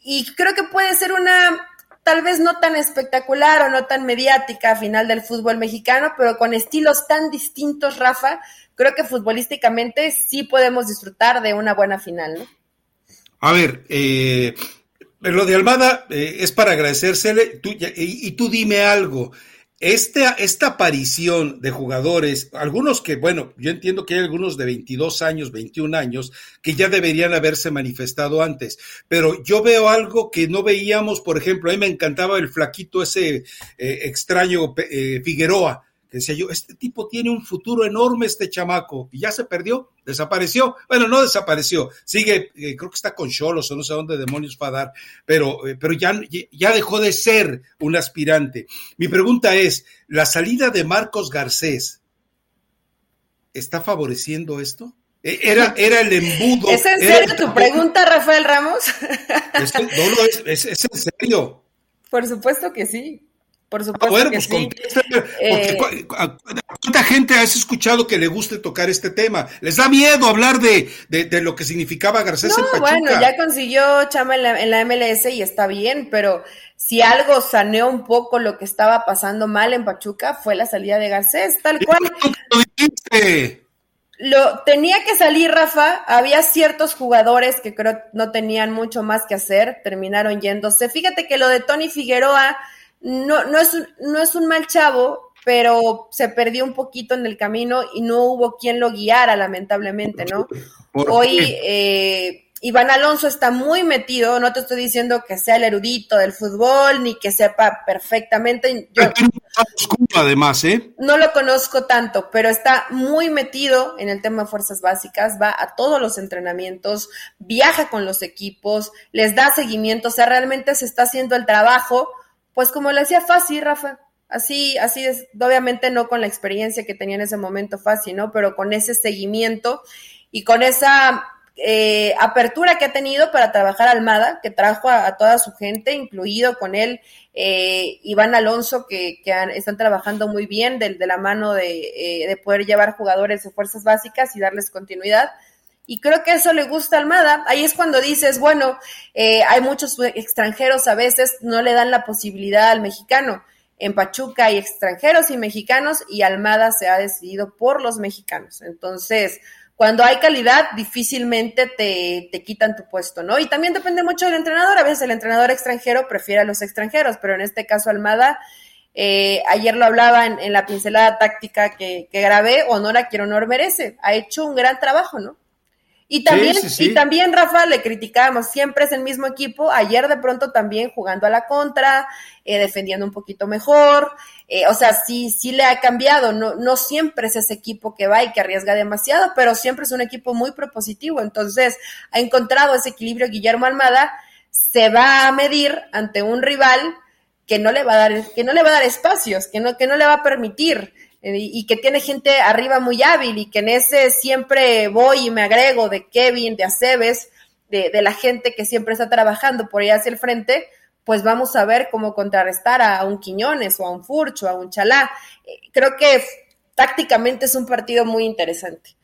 y creo que puede ser una tal vez no tan espectacular o no tan mediática final del fútbol mexicano, pero con estilos tan distintos, Rafa, creo que futbolísticamente sí podemos disfrutar de una buena final, ¿no? A ver, eh, lo de Almada eh, es para agradecérsele tú, y, y, tú dime algo. Esta, esta aparición de jugadores, algunos que, bueno, yo entiendo que hay algunos de 22 años, 21 años, que ya deberían haberse manifestado antes, pero yo veo algo que no veíamos, por ejemplo, a mí me encantaba el flaquito ese eh, extraño eh, Figueroa, decía yo, este tipo tiene un futuro enorme, este chamaco, y ya se perdió, desapareció. Bueno, no desapareció, sigue, eh, creo que está con Cholos o no sé dónde demonios va a dar, pero, eh, pero ya, ya dejó de ser un aspirante. Mi pregunta es, ¿la salida de Marcos Garcés está favoreciendo esto? E, era, era el embudo. ¿Es en serio tu pregunta, Rafael Ramos? Es, no, no, es, es, es en serio. Por supuesto que sí. Por supuesto bueno, que pues sí. Eh, ¿Cuánta gente has escuchado que le guste tocar este tema? ¿Les da miedo hablar de, de, de lo que significaba Garcés no, en Pachuca? bueno, ya consiguió chama en la, en la, MLS y está bien, pero si algo saneó un poco lo que estaba pasando mal en Pachuca fue la salida de Garcés, tal cual. Lo dijiste? Lo, tenía que salir Rafa, había ciertos jugadores que creo no tenían mucho más que hacer, terminaron yéndose. Fíjate que lo de Tony Figueroa no, no, es, no es un mal chavo, pero se perdió un poquito en el camino y no hubo quien lo guiara, lamentablemente, ¿no? Hoy eh, Iván Alonso está muy metido, no te estoy diciendo que sea el erudito del fútbol, ni que sepa perfectamente. Yo, además, ¿eh? No lo conozco tanto, pero está muy metido en el tema de fuerzas básicas, va a todos los entrenamientos, viaja con los equipos, les da seguimiento, o sea, realmente se está haciendo el trabajo pues como le hacía fácil, Rafa. Así, así es, obviamente no con la experiencia que tenía en ese momento fácil, ¿no? Pero con ese seguimiento y con esa eh, apertura que ha tenido para trabajar Almada, que trajo a, toda su gente, incluido con él eh, Iván Alonso, que, que han, están trabajando muy bien de, de la mano de, eh, de poder llevar jugadores de fuerzas básicas y darles continuidad. Y creo que eso le gusta a Almada. Ahí es cuando dices, bueno, eh, hay muchos extranjeros a veces, no le dan la posibilidad al mexicano. En Pachuca hay extranjeros y mexicanos y Almada se ha decidido por los mexicanos. Entonces, cuando hay calidad, difícilmente te, te, quitan tu puesto, ¿no? Y también depende mucho del entrenador. A veces el entrenador extranjero prefiere a los extranjeros, pero en este caso Almada, eh, ayer lo hablaba en, la pincelada táctica que, que grabé, honor a quien honor merece. Ha hecho un gran trabajo, ¿no? Y también, sí, sí, sí. y también, Rafa, le criticábamos, siempre es el mismo equipo, ayer de pronto también jugando a la contra, eh, defendiendo un poquito mejor, eh, o sea, sí, sí le ha cambiado, no, no siempre es ese equipo que va y que arriesga demasiado, pero siempre es un equipo muy propositivo, entonces ha encontrado ese equilibrio Guillermo Almada, se va a medir ante un rival que no le va a dar, que no le va a dar espacios, que no, que no le va a permitir y que tiene gente arriba muy hábil y que en ese siempre voy y me agrego de Kevin, de Aceves, de, de la gente que siempre está trabajando por ahí hacia el frente, pues vamos a ver cómo contrarrestar a un Quiñones o a un Furcho, a un Chalá. Eh, creo que tácticamente es un partido muy interesante.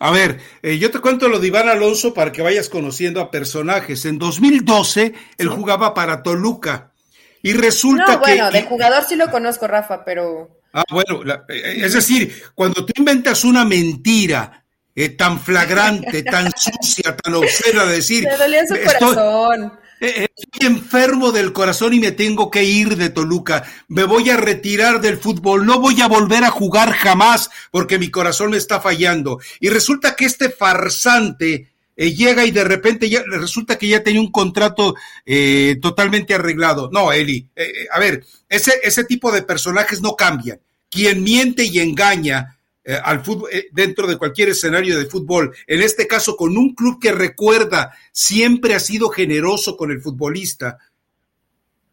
A ver, eh, yo te cuento lo de Iván Alonso para que vayas conociendo a personajes. En 2012 él jugaba para Toluca y resulta no, bueno, que... de jugador sí lo conozco, Rafa, pero... Ah, bueno, la, es decir, cuando tú inventas una mentira eh, tan flagrante, tan sucia, tan obscena de decir. Me dolía su corazón. Eh, estoy enfermo del corazón y me tengo que ir de Toluca. Me voy a retirar del fútbol. No voy a volver a jugar jamás porque mi corazón me está fallando. Y resulta que este farsante eh, llega y de repente ya resulta que ya tenía un contrato eh, totalmente arreglado. No, Eli, a ver, ese, ese tipo de personajes no cambian. Quien miente y engaña eh, al fútbol, eh, dentro de cualquier escenario de fútbol, en este caso con un club que recuerda, siempre ha sido generoso con el futbolista.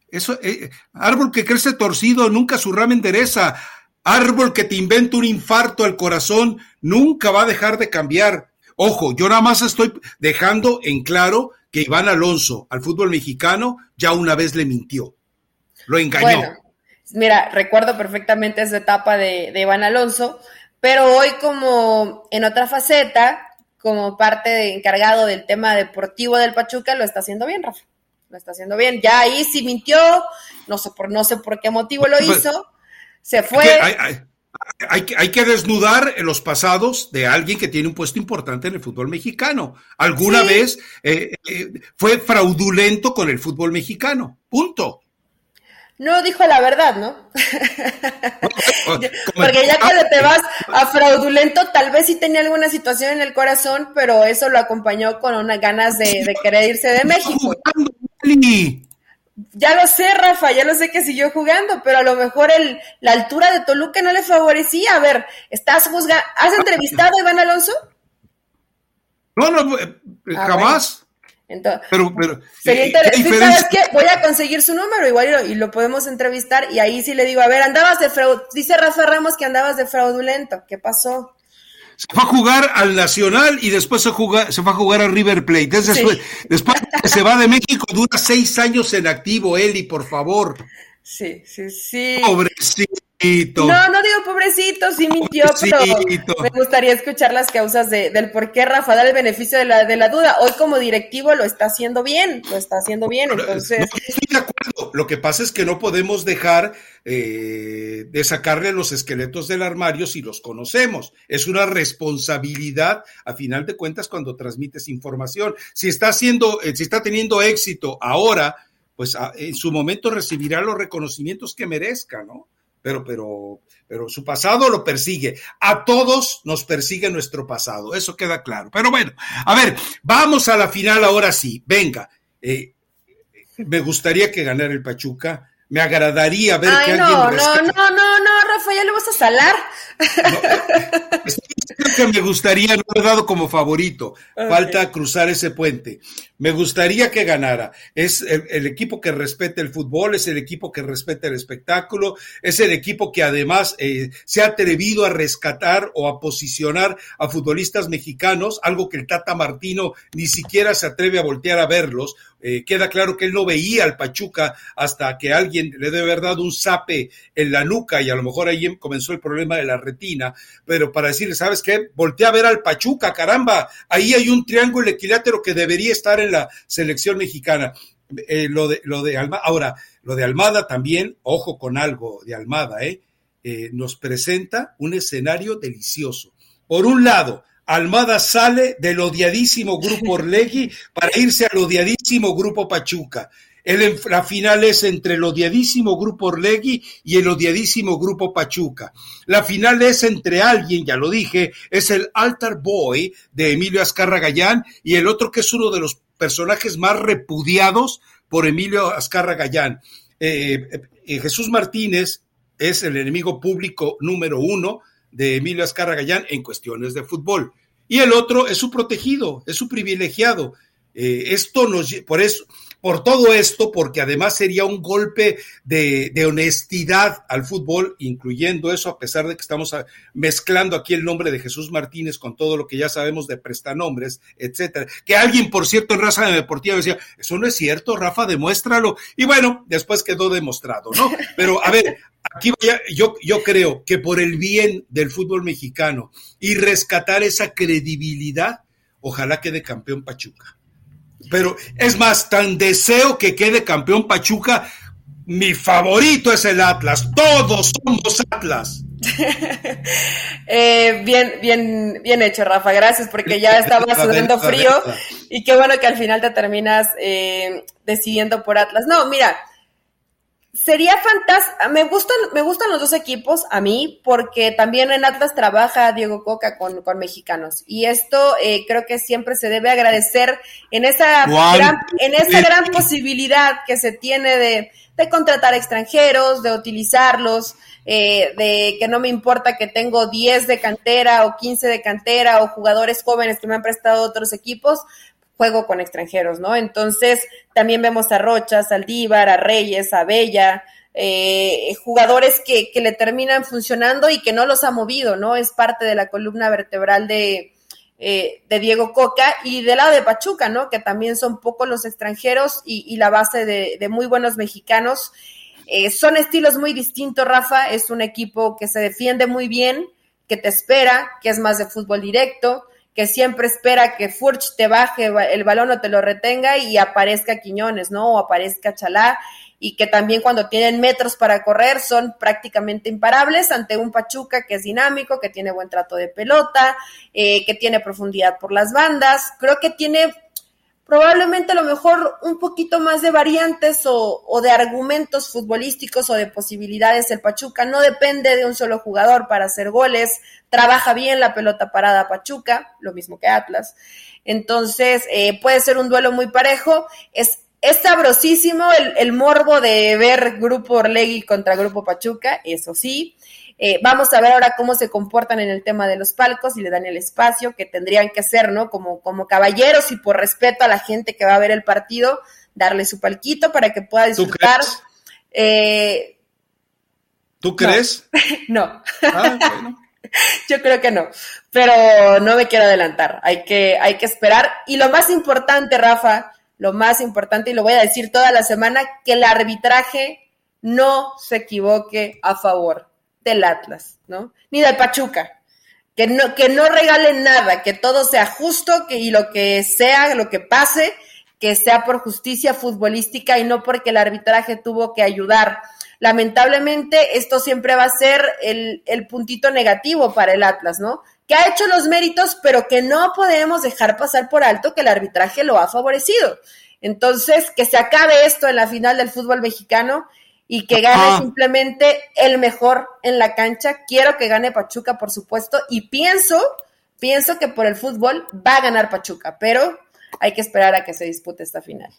Eso, eh, árbol que crece torcido, nunca su rama endereza. Árbol que te inventa un infarto al corazón, nunca va a dejar de cambiar. Ojo, yo nada más estoy dejando en claro que Iván Alonso al fútbol mexicano ya una vez le mintió. Lo engañó. Mira, recuerdo perfectamente esa etapa de, de Iván Alonso pero hoy como en otra faceta, como parte de, encargado del tema deportivo del Pachuca, lo está haciendo bien, Rafa. Lo está haciendo bien. Ya ahí sí mintió, no sé por, no sé por qué motivo lo pues, hizo, se fue. Hay, hay, que desnudar los pasados de alguien que tiene un puesto importante en el fútbol mexicano. Alguna vez eh, eh, fue fraudulento con el fútbol mexicano. Punto no dijo la verdad, ¿no? Porque ya cuando te vas a fraudulento, tal vez sí tenía alguna situación en el corazón, pero eso lo acompañó con unas ganas de, querer irse de México. Ya lo sé, Rafa, ya lo sé que siguió jugando, pero a lo mejor el, la altura de Toluca no le favorecía. A ver, ¿estás juzgando? ¿Has entrevistado a Iván Alonso? No, no, eh, jamás. Entonces, pero, pero, sería interesante. ¿Sabes qué? Voy a conseguir su número igual y lo, podemos entrevistar y ahí sí le digo, a ver, andabas de fraud, dice Rafa Ramos que andabas de fraudulento, ¿qué pasó? Se fue a jugar al Nacional y después se, se fue a jugar al River Plate. Después, después se va de México, dura seis años en activo, Eli, por favor. Sí, sí, sí. Pobrecito. No, no digo pobrecito, sí mintió, pero me gustaría escuchar las causas de, del por qué Rafa da el beneficio de la, de la duda. Hoy como directivo lo está haciendo bien, lo está haciendo bien, entonces... estoy de acuerdo. Lo que pasa es que no podemos dejar eh, de sacarle los esqueletos del armario si los conocemos. Es una responsabilidad, a final de cuentas, cuando transmites información. Si está haciendo, eh, si está teniendo éxito ahora, pues en su momento recibirá los reconocimientos que merezca, ¿no? pero, pero, pero su pasado lo persigue. A todos nos persigue nuestro pasado, eso queda claro. Pero bueno, a ver, vamos a la final ahora sí. Venga, eh, me gustaría que ganara el Pachuca. Me agradaría ver que no, alguien. No, no, no, no, no, Rafa, ya le vas a salar. que me gustaría, no he dado como favorito. Falta cruzar ese puente. Me gustaría que ganara. Es el, equipo que respeta el fútbol, es el equipo que respeta el espectáculo, es el equipo que además eh, se ha atrevido a rescatar o a posicionar a futbolistas mexicanos, algo que el Tata Martino ni siquiera se atreve a voltear a verlos. Eh, queda claro que él no veía al Pachuca hasta que alguien le debe haber dado un zape en la nuca y a lo mejor ahí comenzó el problema de la retina, pero para decirle, ¿sabes qué? Voltea a ver al Pachuca, caramba, ahí hay un triángulo equilátero que debería estar en la selección mexicana. Eh, lo de, lo de Almada, ahora, lo de Almada también, ojo con algo de Almada, ¿eh? ¿eh? nos presenta un escenario delicioso. Por un lado, Almada sale del odiadísimo grupo Orlegui para irse al odiadísimo grupo Pachuca. El, la final es entre el odiadísimo grupo Orlegui y el odiadísimo grupo Pachuca. La final es entre alguien, ya lo dije, es el Altar Boy de Emilio Azcarra Gallán y el otro que es uno de los personajes más repudiados por Emilio Azcarra Gallán. Eh, eh, Jesús Martínez es el enemigo público número uno de Emilio Azcarra Gallán en cuestiones de fútbol. Y el otro es su protegido, es su privilegiado. Eh, esto nos, por eso, por todo esto, porque además sería un golpe de, honestidad al fútbol, incluyendo eso, a pesar de que estamos mezclando aquí el nombre de Jesús Martínez con todo lo que ya sabemos de prestanombres, etcétera. Que alguien, por cierto, en raza de deportiva decía, eso no es cierto, Rafa, demuéstralo. Y bueno, después quedó demostrado, ¿no? Pero a ver, aquí yo, yo creo que por el bien del fútbol mexicano y rescatar esa credibilidad, ojalá quede campeón Pachuca. Pero es más, tan deseo que quede campeón Pachuca. Mi favorito es el Atlas. Todos somos Atlas. Eh, bien, bien, bien hecho, Rafa. Gracias, porque ya estaba sudando frío y qué bueno que al final te terminas eh, decidiendo por Atlas. No, mira, Sería fantástico. Me gustan, me gustan los dos equipos a mí, porque también en Atlas trabaja Diego Coca con, con mexicanos. Y esto eh, creo que siempre se debe agradecer en esa gran, en esa gran posibilidad que se tiene de, de contratar extranjeros, de utilizarlos, eh, de que no me importa que tengo 10 de cantera o 15 de cantera o jugadores jóvenes que me han prestado otros equipos, juego con extranjeros, ¿no? Entonces, también vemos a Rocha, a Saldívar, a Reyes, a Bella, eh, jugadores que, que, le terminan funcionando y que no los ha movido, ¿no? Es parte de la columna vertebral de, eh, de Diego Coca y del lado de Pachuca, ¿no? Que también son pocos los extranjeros y, y la base de, de, muy buenos mexicanos. Eh, son estilos muy distintos, Rafa. Es un equipo que se defiende muy bien, que te espera, que es más de fútbol directo, que siempre espera que Furch te baje el balón o te lo retenga y aparezca Quiñones, ¿no? O aparezca Chalá y que también cuando tienen metros para correr son prácticamente imparables ante un Pachuca que es dinámico, que tiene buen trato de pelota, eh, que tiene profundidad por las bandas. Creo que tiene probablemente a lo mejor un poquito más de variantes o, de argumentos futbolísticos o de posibilidades el Pachuca. No depende de un solo jugador para hacer goles, trabaja bien la pelota parada Pachuca, lo mismo que Atlas. Entonces, eh, puede ser un duelo muy parejo. Es, es sabrosísimo el, el morbo de ver Grupo Orlegui contra Grupo Pachuca, eso sí. Eh, vamos a ver ahora cómo se comportan en el tema de los palcos y le dan el espacio que tendrían que hacer, ¿no? Como, como caballeros y por respeto a la gente que va a ver el partido, darle su palquito para que pueda disfrutar. ¿Tú crees? Eh, ¿Tú crees? No. no. Ah, bueno. Yo creo que no, pero no me quiero adelantar. Hay que, hay que esperar. Y lo más importante, Rafa, lo más importante, y lo voy a decir toda la semana, que el arbitraje no se equivoque a favor del Atlas, ¿no? Ni del Pachuca. Que no, que no regalen nada, que todo sea justo que, y lo que sea, lo que pase, que sea por justicia futbolística y no porque el arbitraje tuvo que ayudar. Lamentablemente, esto siempre va a ser el, el puntito negativo para el Atlas, ¿no? Que ha hecho los méritos, pero que no podemos dejar pasar por alto que el arbitraje lo ha favorecido. Entonces, que se acabe esto en la final del fútbol mexicano y que gane ah. simplemente el mejor en la cancha. Quiero que gane Pachuca, por supuesto, y pienso, pienso que por el fútbol va a ganar Pachuca, pero hay que esperar a que se dispute esta final.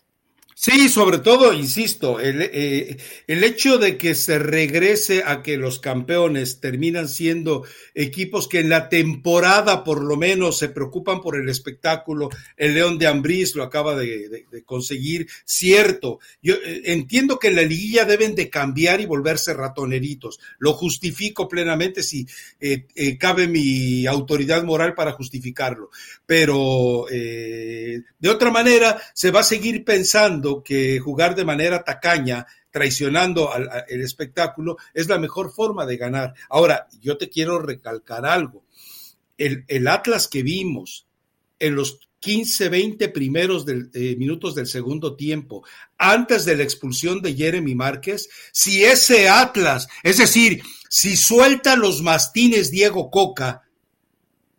Sí, sobre todo, insisto, el, eh, el, hecho de que se regrese a que los campeones terminan siendo equipos que en la temporada por lo menos se preocupan por el espectáculo, el León de Ambrís lo acaba de, conseguir, cierto, yo eh, entiendo que en la liguilla deben de cambiar y volverse ratoneritos, lo justifico plenamente si eh, eh, cabe mi autoridad moral para justificarlo, pero de otra manera se va a seguir pensando que jugar de manera tacaña, traicionando al, el espectáculo, es la mejor forma de ganar. Ahora, yo te quiero recalcar algo. El, el Atlas que vimos en los 15, 20 primeros eh, minutos del segundo tiempo, antes de la expulsión de Jeremy Márquez, si ese Atlas, es decir, si suelta los mastines Diego Coca,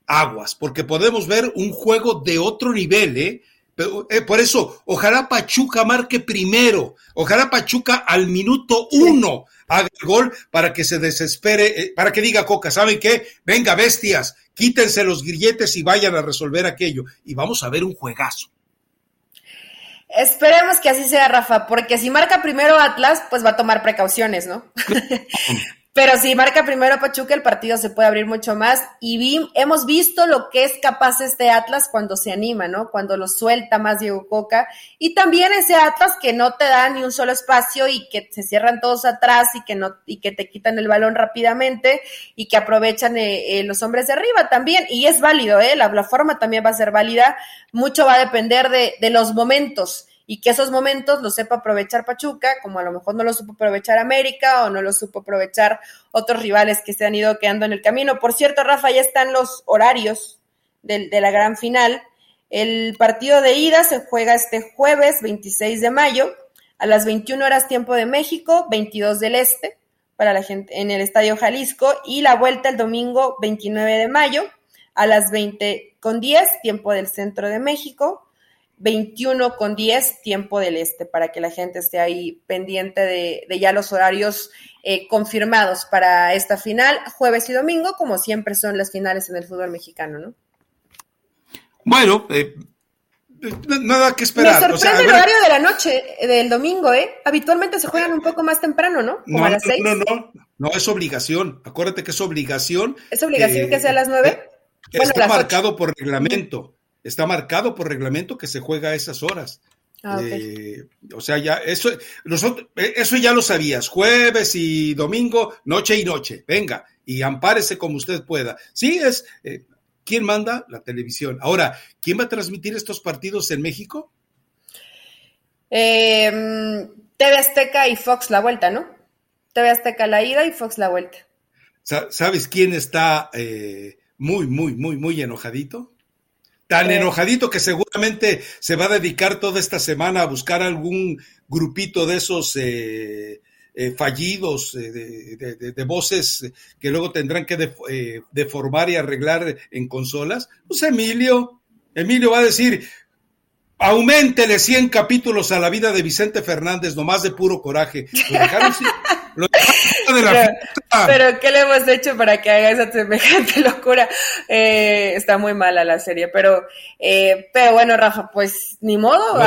aguas, porque podemos ver un juego de otro nivel, ¿eh? Pero, eh, por eso, ojalá Pachuca marque primero, ojalá Pachuca al minuto uno haga el gol para que se desespere, eh, para que diga Coca, ¿saben qué? Venga, bestias, quítense los grilletes y vayan a resolver aquello. Y vamos a ver un juegazo. Esperemos que así sea, Rafa, porque si marca primero Atlas, pues va a tomar precauciones, ¿no? Pero si marca primero Pachuca, el partido se puede abrir mucho más. Y hemos visto lo que es capaz este Atlas cuando se anima, ¿no? Cuando lo suelta más Diego Coca. Y también ese Atlas que no te da ni un solo espacio y que se cierran todos atrás y que no, y que te quitan el balón rápidamente y que aprovechan eh, eh, los hombres de arriba también. Y es válido, ¿eh? La, la, forma también va a ser válida. Mucho va a depender de, de los momentos y que esos momentos los sepa aprovechar Pachuca, como a lo mejor no lo supo aprovechar América o no lo supo aprovechar otros rivales que se han ido quedando en el camino. Por cierto, Rafa, ya están los horarios de, de la gran final. El partido de ida se juega este jueves 26 de mayo a las 21 horas tiempo de México, 22 del Este, para la gente en el Estadio Jalisco y la vuelta el domingo 29 de mayo a las 20 con 10, tiempo del centro de México, 21 con 10, tiempo del este, para que la gente esté ahí pendiente de, ya los horarios eh, confirmados para esta final, jueves y domingo, como siempre son las finales en el fútbol mexicano, ¿no? Bueno, eh, nada que esperar. Me sorprende el horario de la noche del domingo, ¿eh? Habitualmente se juegan un poco más temprano, ¿no? Como no, a las seis. No, no, no, es obligación. Acuérdate que es obligación. ¿Es obligación que sea a las nueve? está marcado por reglamento. Está marcado por reglamento que se juega a esas horas. Ah, eh, o sea, ya eso, nosotros, eh, eso ya lo sabías. Jueves y domingo, noche y noche. Venga, y ampárese como usted pueda. Sí, es, eh, ¿Quién manda? La televisión. Ahora, ¿quién va a transmitir estos partidos en México? Em, TV Azteca y Fox la vuelta, ¿no? TV Azteca la ida y Fox la vuelta. ¿Sabes quién está eh, muy, muy, muy, muy enojadito? Tan enojadito que seguramente se va a dedicar toda esta semana a buscar algún grupito de esos eh, eh, fallidos, eh, de, voces que luego tendrán que eh, deformar y arreglar en consolas, pues Emilio, Emilio va a decir, aumentele 100 capítulos a la vida de Vicente Fernández, nomás de puro coraje. pero, ¿qué le hemos hecho para que haga esa semejante locura? está muy mala la serie, pero, pero bueno, Rafa, pues ni modo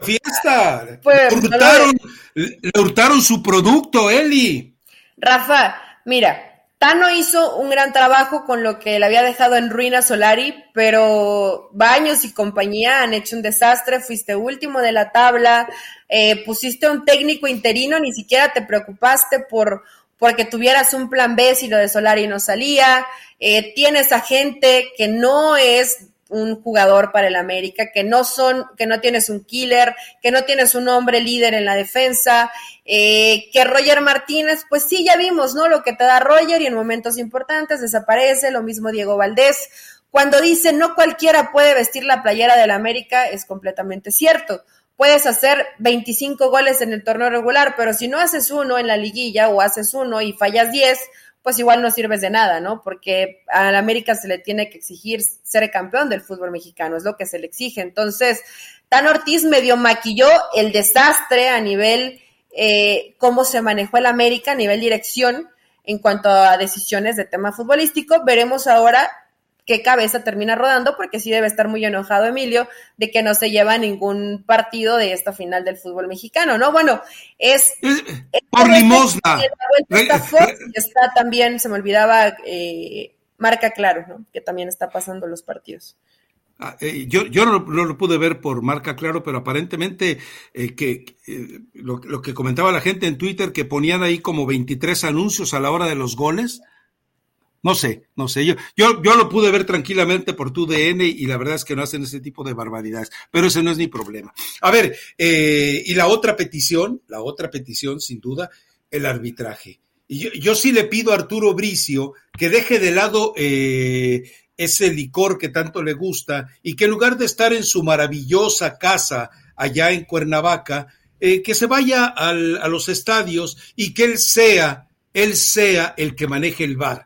fiesta. Pues, le, hurtaron, le hurtaron su producto, Eli. Rafa, mira, Tano hizo un gran trabajo con lo que le había dejado en ruina Solari, pero Baños y compañía han hecho un desastre, fuiste último de la tabla, eh, pusiste un técnico interino, ni siquiera te preocupaste por porque tuvieras un plan B si lo de Solari no salía, eh, tienes a gente que no es un jugador para el América, que no son, que no tienes un killer, que no tienes un hombre líder en la defensa, eh, que Roger Martínez, pues sí, ya vimos, ¿no? Lo que te da Roger y en momentos importantes desaparece, lo mismo Diego Valdés. Cuando dice no cualquiera puede vestir la playera del América, es completamente cierto. Puedes hacer 25 goles en el torneo regular, pero si no haces uno en la liguilla o haces uno y fallas 10, pues igual no sirves de nada, ¿no? Porque al América se le tiene que exigir ser campeón del fútbol mexicano, es lo que se le exige. Entonces, Tan Ortiz medio maquilló el desastre a nivel eh, cómo se manejó el América, a nivel dirección en cuanto a decisiones de tema futbolístico. Veremos ahora qué cabeza termina rodando, porque sí debe estar muy enojado Emilio de que no se lleva ningún partido de esta final del fútbol mexicano, ¿no? Bueno, es... por limosna. Está, también, se me olvidaba, eh, marca claro, ¿no? Que también está pasando los partidos. Ah, eh, yo yo no, lo pude ver por marca claro, pero aparentemente eh, que lo, lo, que comentaba la gente en Twitter, que ponían ahí como 23 anuncios a la hora de los goles, no sé, no sé. Yo, yo, yo lo pude ver tranquilamente por tu DN y la verdad es que no hacen ese tipo de barbaridades, pero ese no es mi problema. A ver, eh, y la otra petición, la otra petición, sin duda, el arbitraje. Y yo, sí le pido a Arturo Bricio que deje de lado eh, ese licor que tanto le gusta y que en lugar de estar en su maravillosa casa allá en Cuernavaca, eh, que se vaya a los estadios y que él sea, él sea el que maneje el bar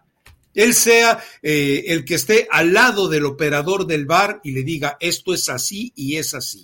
él sea eh, el que esté al lado del operador del bar y le diga esto es así y es así.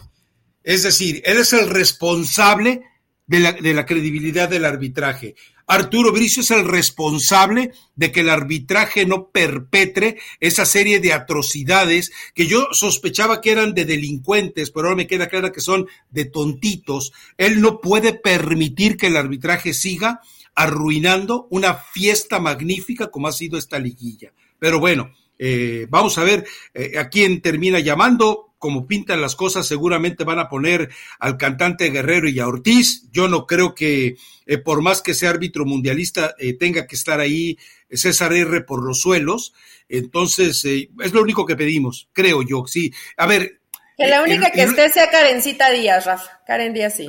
Es decir, él es el responsable de la, de la credibilidad del arbitraje. Arturo Bricio es el responsable de que el arbitraje no perpetre esa serie de atrocidades que yo sospechaba que eran de delincuentes, pero ahora me queda claro que son de tontitos. Él no puede permitir que el arbitraje siga arruinando una fiesta magnífica como ha sido esta liguilla. Pero bueno, eh, vamos a ver eh, a quién termina llamando. Como pintan las cosas, seguramente van a poner al cantante Guerrero y a Ortiz. Yo no creo que, eh, por más que sea árbitro mundialista, tenga que estar ahí César R por los suelos. Entonces, es lo único que pedimos, creo yo. Sí, a ver. Que la única que esté sea Karencita Díaz, Rafa. Karen Díaz, sí.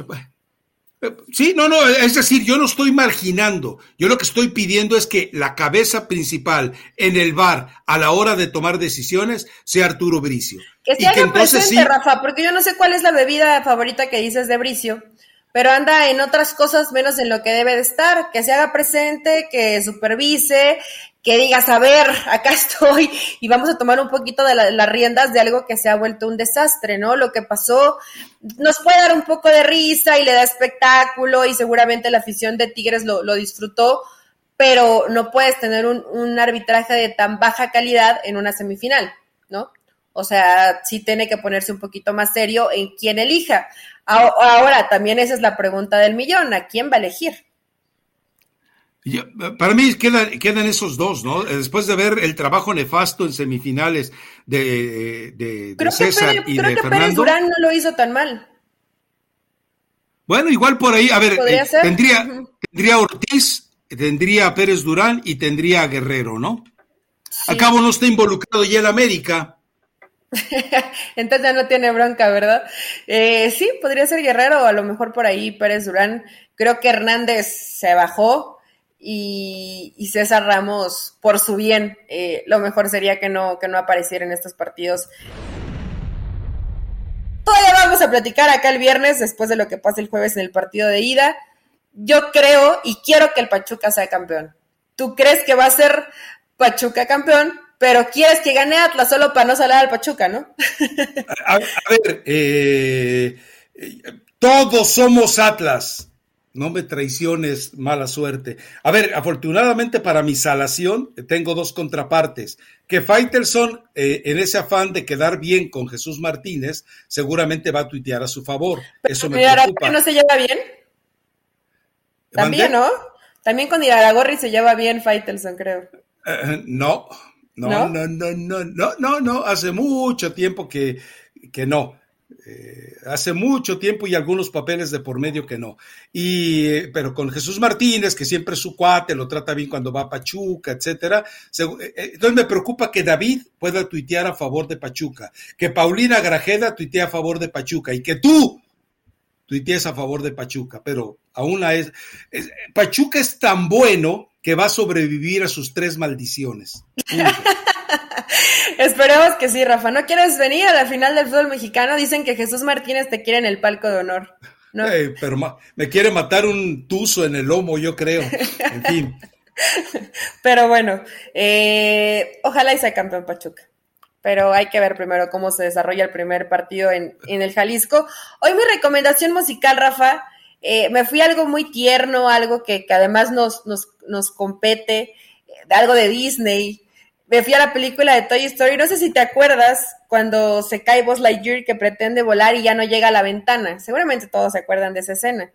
Sí, no, no, es decir, yo no estoy marginando. Yo lo que estoy pidiendo es que la cabeza principal en el bar a la hora de tomar decisiones sea Arturo Bricio. Que se haga presente, Rafa, porque yo no sé cuál es la bebida favorita que dices de Bricio, pero anda en otras cosas menos en lo que debe de estar, que se haga presente, que supervise, que digas, a ver, acá estoy y vamos a tomar un poquito de las riendas de algo que se ha vuelto un desastre, ¿no? Lo que pasó nos puede dar un poco de risa y le da espectáculo y seguramente la afición de Tigres lo, disfrutó, pero no puedes tener un, un, arbitraje de tan baja calidad en una semifinal, ¿no? O sea, sí tiene que ponerse un poquito más serio en quién elija. Ahora, también esa es la pregunta del millón, ¿a quién va a elegir? Para mí quedan, esos dos, ¿no? Después de ver el trabajo nefasto en semifinales de, de, César y creo de que Fernando. Pérez Durán no lo hizo tan mal. Bueno, igual por ahí, a ver, eh, tendría, tendría Ortiz, tendría Pérez Durán y tendría Guerrero, ¿no? Sí. A cabo no está involucrado ya el América. Entonces ya no tiene bronca, ¿verdad? Eh, sí, podría ser Guerrero o a lo mejor por ahí Pérez Durán. Creo que Hernández se bajó, y, César Ramos, por su bien, eh, lo mejor sería que no, que no apareciera en estos partidos. Todavía vamos a platicar acá el viernes, después de lo que pase el jueves en el partido de ida. Yo creo y quiero que el Pachuca sea campeón. Tú crees que va a ser Pachuca campeón, pero quieres que gane Atlas solo para no salir al Pachuca, ¿no? a, ver, eh, todos somos Atlas no me traiciones, mala suerte. A ver, afortunadamente para mi salación, tengo dos contrapartes. Que Faitelson, eh, en ese afán de quedar bien con Jesús Martínez, seguramente va a tuitear a su favor. Eso me preocupa. no se lleva bien? También, ¿no? También con Iraragorri se lleva bien Faitelson, creo. Eh, no, no, no, no, no, no, no, no, hace mucho tiempo que, que no. Eh, hace mucho tiempo y algunos papeles de por medio que no. Y, eh, pero con Jesús Martínez, que siempre es su cuate, lo trata bien cuando va a Pachuca, etcétera. Eh, entonces me preocupa que David pueda tuitear a favor de Pachuca, que Paulina Grajeda tuitee a favor de Pachuca y que tú tuitees a favor de Pachuca, pero aún es, es Pachuca es tan bueno que va a sobrevivir a sus tres maldiciones. Esperemos que sí, Rafa. ¿No quieres venir a la final del fútbol mexicano? Dicen que Jesús Martínez te quiere en el palco de honor. ¿no? pero me quiere matar un tuzo en el lomo, yo creo. En fin. pero bueno, eh, ojalá y sea campeón Pachuca. Pero hay que ver primero cómo se desarrolla el primer partido en, el Jalisco. Hoy mi recomendación musical, Rafa, eh, me fui a algo muy tierno, algo que, que además nos, nos, nos compete, algo de Disney me fui a la película de Toy Story. No sé si te acuerdas cuando se cae Buzz Lightyear que pretende volar y ya no llega a la ventana. Seguramente todos se acuerdan de esa escena.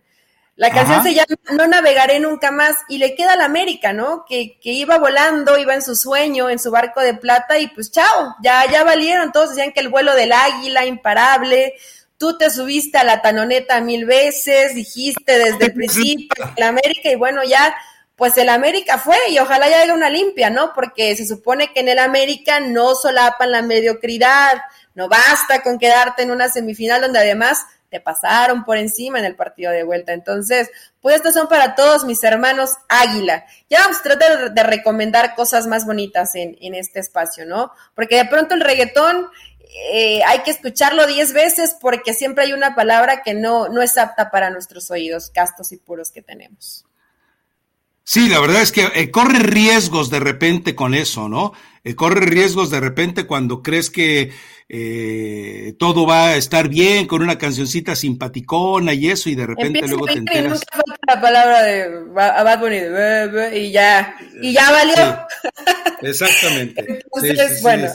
La canción se llama No navegaré nunca más y le queda a la América, ¿no? Que, que, iba volando, iba en su sueño, en su barco de plata y pues chao, ya, ya valieron. Todos decían que el vuelo del águila, imparable. Tú te subiste a la tanoneta mil veces, dijiste desde el principio la América y bueno, ya pues el América fue y ojalá ya haya una limpia, ¿no? Porque se supone que en el América no solapan la mediocridad, no basta con quedarte en una semifinal donde además te pasaron por encima en el partido de vuelta. Entonces, pues estos son para todos mis hermanos Águila. Ya vamos a tratar de recomendar cosas más bonitas en, en este espacio, ¿no? Porque de pronto el reggaetón eh, hay que escucharlo diez veces porque siempre hay una palabra que no, no es apta para nuestros oídos castos y puros que tenemos. Sí, la verdad es que eh, corre riesgos de repente con eso, ¿no? Eh, corre riesgos de repente cuando crees que eh, todo va a estar bien con una cancioncita simpaticona y eso, y de repente luego te enteras. Y nunca la palabra de Bad Bunny, y ya, y ya valió. exactamente. Entonces, bueno,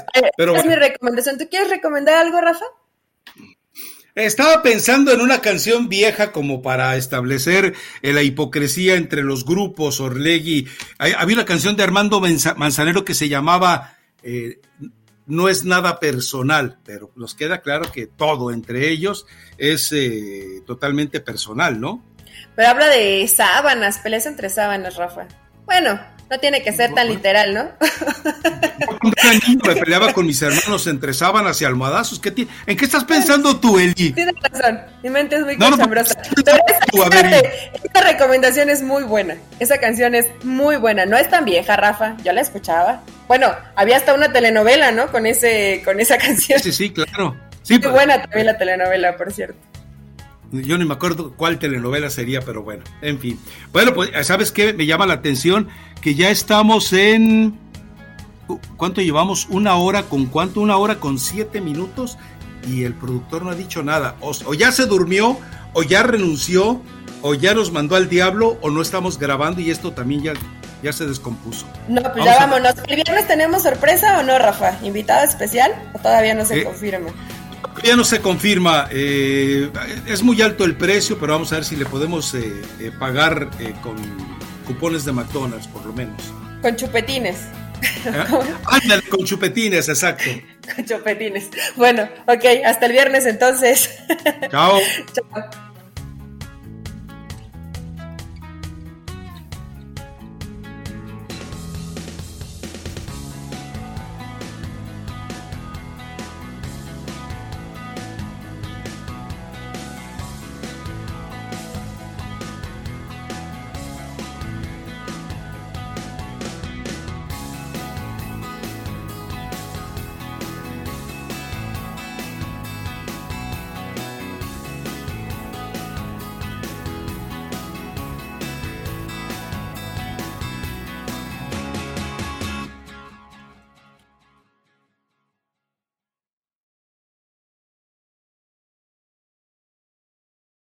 es mi recomendación. ¿Tú quieres recomendar algo, Rafa? Estaba pensando en una canción vieja como para establecer eh, la hipocresía entre los grupos, Orlegui. Había una canción de Armando Manzanero que se llamaba eh, No es nada personal, pero nos queda claro que todo entre ellos es eh, totalmente personal, ¿no? Pero habla de sábanas, peleas entre sábanas, Rafa. Bueno, no tiene que ser tan literal, ¿no? Era niño me peleaba con mis hermanos entre sábanas y almohadazos. ¿Qué ¿En qué estás pensando tú, Eli? Tienes razón, mi mente es muy no, Pero esta, esta recomendación es muy buena. Esa canción es muy buena. No es tan vieja, Rafa. Yo la escuchaba. Bueno, había hasta una telenovela, ¿no? Con ese, con esa canción. Sí, sí, claro. Sí, muy buena también la telenovela, por cierto. Yo ni me acuerdo cuál telenovela sería, pero bueno, en fin. Bueno, pues, ¿sabes qué? Me llama la atención que ya estamos en... ¿Cuánto llevamos? ¿Una hora con cuánto? Una hora con siete minutos y el productor no ha dicho nada. O, ya se durmió, o ya renunció, o ya nos mandó al diablo, o no estamos grabando y esto también ya, ya se descompuso. No, pues ya vámonos. ¿El viernes tenemos sorpresa o no, Rafa? ¿Invitada especial o todavía no se eh, confirma? Ya no se confirma, eh, es muy alto el precio, pero vamos a ver si le podemos eh, eh, pagar con cupones de McDonald's, por lo menos. Con chupetines. Ándale, con chupetines, exacto. Con chupetines. Bueno, ok, hasta el viernes entonces. Chao. Chao.